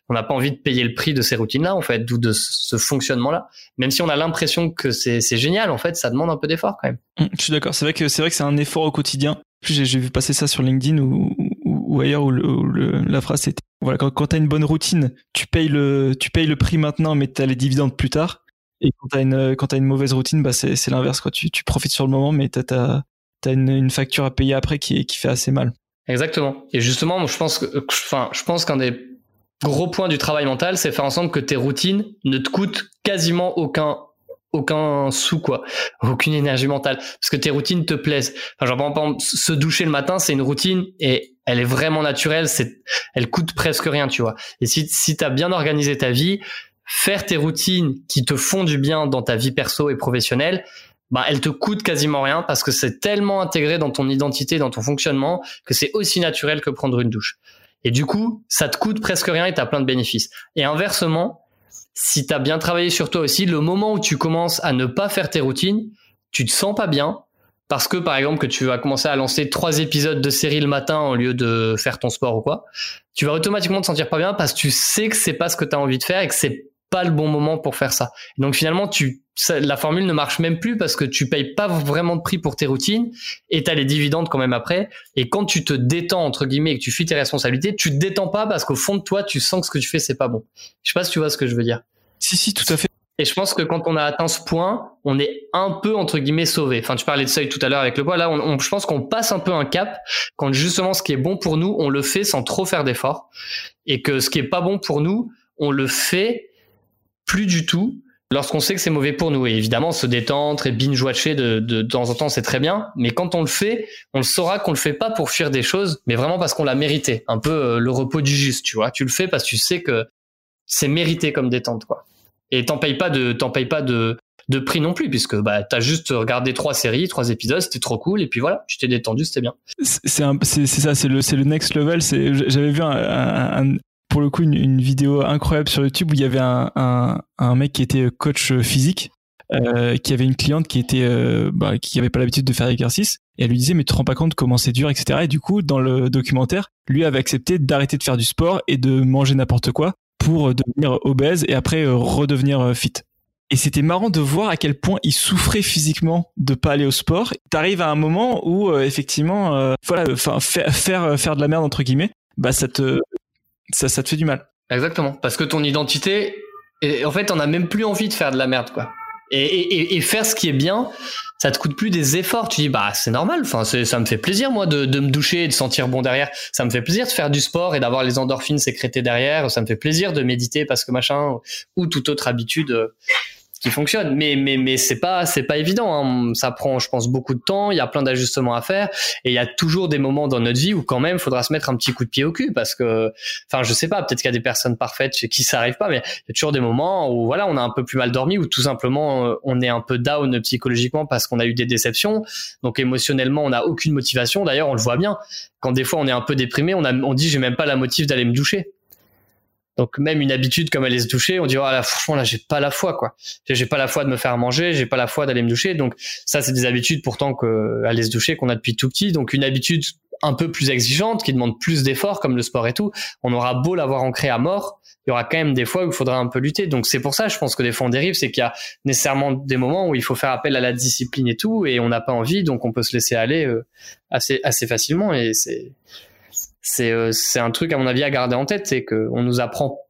on n'a pas envie de payer le prix de ces routines-là, en fait, d'où de ce fonctionnement-là. Même si on a l'impression que c'est génial, en fait, ça demande un peu d'effort quand même. Mmh, je suis d'accord. C'est vrai que c'est vrai que c'est un effort au quotidien. J'ai vu passer ça sur LinkedIn ou, ou ailleurs où, la phrase c'était voilà quand, quand tu as une bonne routine, tu payes le tu payes le prix maintenant, mais tu as les dividendes plus tard. Et quand tu as une quand as une mauvaise routine, bah c'est l'inverse quoi. Tu, tu profites sur le moment, mais tu as, as, une, une facture à payer après qui qui fait assez mal. Exactement. Et justement, je pense que, enfin, je pense qu'un des gros points du travail mental, c'est faire en sorte que tes routines ne te coûtent quasiment aucun aucun sou quoi, aucune énergie mentale, parce que tes routines te plaisent. Enfin, genre par exemple, se doucher le matin, c'est une routine et elle est vraiment naturelle, c'est, elle coûte presque rien, tu vois. Et si si t'as bien organisé ta vie, faire tes routines qui te font du bien dans ta vie perso et professionnelle, bah, elle te coûte quasiment rien parce que c'est tellement intégré dans ton identité, dans ton fonctionnement, que c'est aussi naturel que prendre une douche. Et du coup, ça te coûte presque rien et tu as plein de bénéfices. Et inversement, si tu as bien travaillé sur toi aussi, le moment où tu commences à ne pas faire tes routines, tu te sens pas bien parce que par exemple que tu vas commencer à lancer trois épisodes de série le matin au lieu de faire ton sport ou quoi, tu vas automatiquement te sentir pas bien parce que tu sais que c'est pas ce que tu as envie de faire et que c'est pas le bon moment pour faire ça. Donc finalement, tu, la formule ne marche même plus parce que tu payes pas vraiment de prix pour tes routines et tu as les dividendes quand même après. Et quand tu te détends, entre guillemets, et que tu fuis tes responsabilités, tu te détends pas parce qu'au fond de toi, tu sens que ce que tu fais, c'est pas bon. Je sais pas si tu vois ce que je veux dire. Si, si, tout à fait. Et je pense que quand on a atteint ce point, on est un peu entre guillemets sauvé. Enfin, tu parlais de seuil tout à l'heure avec le poids. Là, on, je pense qu'on passe un peu un cap quand justement ce qui est bon pour nous, on le fait sans trop faire d'efforts, et que ce qui est pas bon pour nous, on le fait plus du tout lorsqu'on sait que c'est mauvais pour nous. Et évidemment, se détendre et binge-watcher de, de, de, temps en temps, c'est très bien. Mais quand on le fait, on le saura qu'on le fait pas pour fuir des choses, mais vraiment parce qu'on l'a mérité. Un peu euh, le repos du juste, tu vois. Tu le fais parce que tu sais que c'est mérité comme détente, quoi. Et t'en payes pas de, t'en payes pas de, de prix non plus, puisque bah t'as juste regardé trois séries, trois épisodes, c'était trop cool, et puis voilà, tu t'es détendu, c'était bien. C'est ça, c'est le le next level. J'avais vu un, un, pour le coup une, vidéo incroyable sur YouTube où il y avait un, un, mec qui était coach physique. Euh, qui avait une cliente qui était euh, bah, qui avait pas l'habitude de faire l'exercice et elle lui disait mais tu te rends pas compte comment c'est dur etc et du coup dans le documentaire lui avait accepté d'arrêter de faire du sport et de manger n'importe quoi pour devenir obèse et après euh, redevenir euh, fit et c'était marrant de voir à quel point il souffrait physiquement de pas aller au sport. T'arrives à un moment où euh, effectivement, voilà, enfin faire, faire faire de la merde entre guillemets, bah ça te ça, ça te fait du mal. Exactement. Parce que ton identité, et en fait, on a même plus envie de faire de la merde, quoi. Et, et, et, faire ce qui est bien, ça te coûte plus des efforts. Tu dis, bah, c'est normal. Enfin, ça me fait plaisir, moi, de, de me doucher et de sentir bon derrière. Ça me fait plaisir de faire du sport et d'avoir les endorphines sécrétées derrière. Ça me fait plaisir de méditer parce que machin, ou toute autre habitude qui fonctionne. Mais mais mais c'est pas c'est pas évident. Hein. Ça prend, je pense, beaucoup de temps. Il y a plein d'ajustements à faire et il y a toujours des moments dans notre vie où quand même faudra se mettre un petit coup de pied au cul parce que, enfin, je sais pas. Peut-être qu'il y a des personnes parfaites chez qui ça arrive pas, mais il y a toujours des moments où voilà, on a un peu plus mal dormi ou tout simplement euh, on est un peu down psychologiquement parce qu'on a eu des déceptions. Donc émotionnellement, on n'a aucune motivation. D'ailleurs, on le voit bien. Quand des fois on est un peu déprimé, on a on dit j'ai même pas la motive d'aller me doucher donc même une habitude comme aller se doucher, on dit oh là franchement là j'ai pas la foi quoi. J'ai pas la foi de me faire manger, j'ai pas la foi d'aller me doucher. Donc ça c'est des habitudes pourtant que aller se doucher qu'on a depuis tout petit. Donc une habitude un peu plus exigeante qui demande plus d'efforts comme le sport et tout. On aura beau l'avoir ancré à mort, il y aura quand même des fois où il faudra un peu lutter. Donc c'est pour ça je pense que des fois on dérive, c'est qu'il y a nécessairement des moments où il faut faire appel à la discipline et tout et on n'a pas envie donc on peut se laisser aller euh, assez assez facilement et c'est c'est euh, c'est un truc à mon avis à garder en tête, c'est que on nous apprend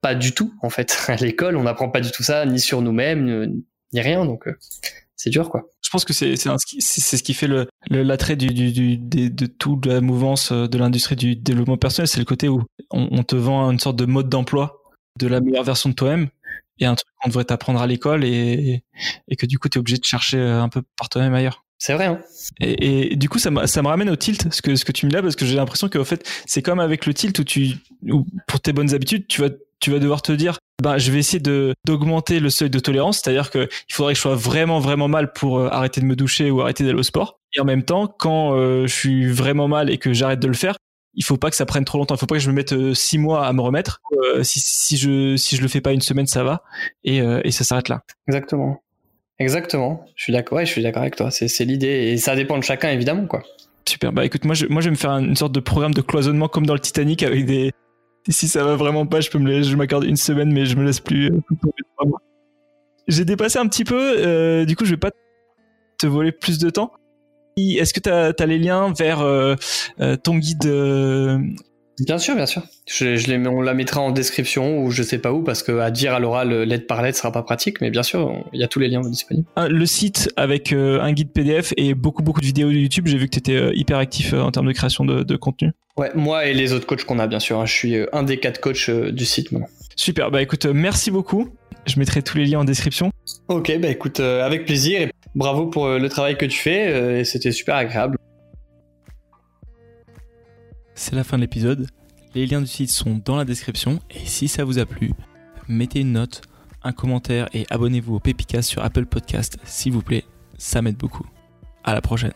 pas du tout en fait à l'école, on n'apprend pas du tout ça ni sur nous-mêmes ni rien, donc euh, c'est dur quoi. Je pense que c'est ce qui fait le l'attrait du, du de, de toute la mouvance euh, de l'industrie du développement personnel, c'est le côté où on, on, te vend une sorte de mode d'emploi de la meilleure version de toi-même et un truc qu'on devrait t'apprendre à l'école et, et que du coup tu es obligé de chercher un peu par toi-même ailleurs. C'est vrai. Hein et, et, du coup, ça, ça me ramène au tilt, ce que, ce que tu me dis là, parce que j'ai l'impression qu'en fait, c'est comme avec le tilt où tu, où pour tes bonnes habitudes, tu vas, tu vas devoir te dire, bah, je vais essayer de d'augmenter le seuil de tolérance, c'est-à-dire que il faudrait que je sois vraiment vraiment mal pour euh, arrêter de me doucher ou arrêter d'aller au sport. Et en même temps, quand euh, je suis vraiment mal et que j'arrête de le faire, il faut pas que ça prenne trop longtemps. Il faut pas que je me mette euh, six mois à me remettre. si, si je si je le fais pas une semaine, ça va et, et ça s'arrête là. Exactement. Exactement. Je suis d'accord. Ouais, je suis d'accord avec toi. C'est l'idée et ça dépend de chacun évidemment quoi. Super. Bah écoute, moi je, moi je vais me faire une sorte de programme de cloisonnement comme dans le Titanic avec des si ça va vraiment pas, je peux me je m'accorde une semaine, mais je me laisse plus euh, J'ai dépassé un petit peu, euh, du coup, je vais pas te voler plus de temps. Est-ce que tu as, les liens vers euh, ton guide Bien sûr, bien sûr. Je, je, les, on la mettra en description ou je sais pas où parce que à dire à l'oral lettre par lettre sera pas pratique, mais bien sûr, il y a tous les liens disponibles. Ah, le site avec un guide PDF et beaucoup beaucoup de vidéos de YouTube. J'ai vu que tu étais hyper actif en termes de création de, de contenu. Ouais, moi et les autres coachs qu'on a, bien sûr. Hein. Je suis euh, un des quatre coachs euh, du site maintenant. Super, bah écoute, euh, merci beaucoup. Je mettrai tous les liens en description. Ok, bah écoute, avec plaisir et bravo pour le travail que tu fais. et C'était super agréable. C'est la fin de l'épisode. Les liens du site sont dans la description. Et si ça vous a plu, mettez une note, un commentaire et abonnez-vous au Pépicas sur Apple Podcast, s'il vous plaît. Ça m'aide beaucoup. À la prochaine.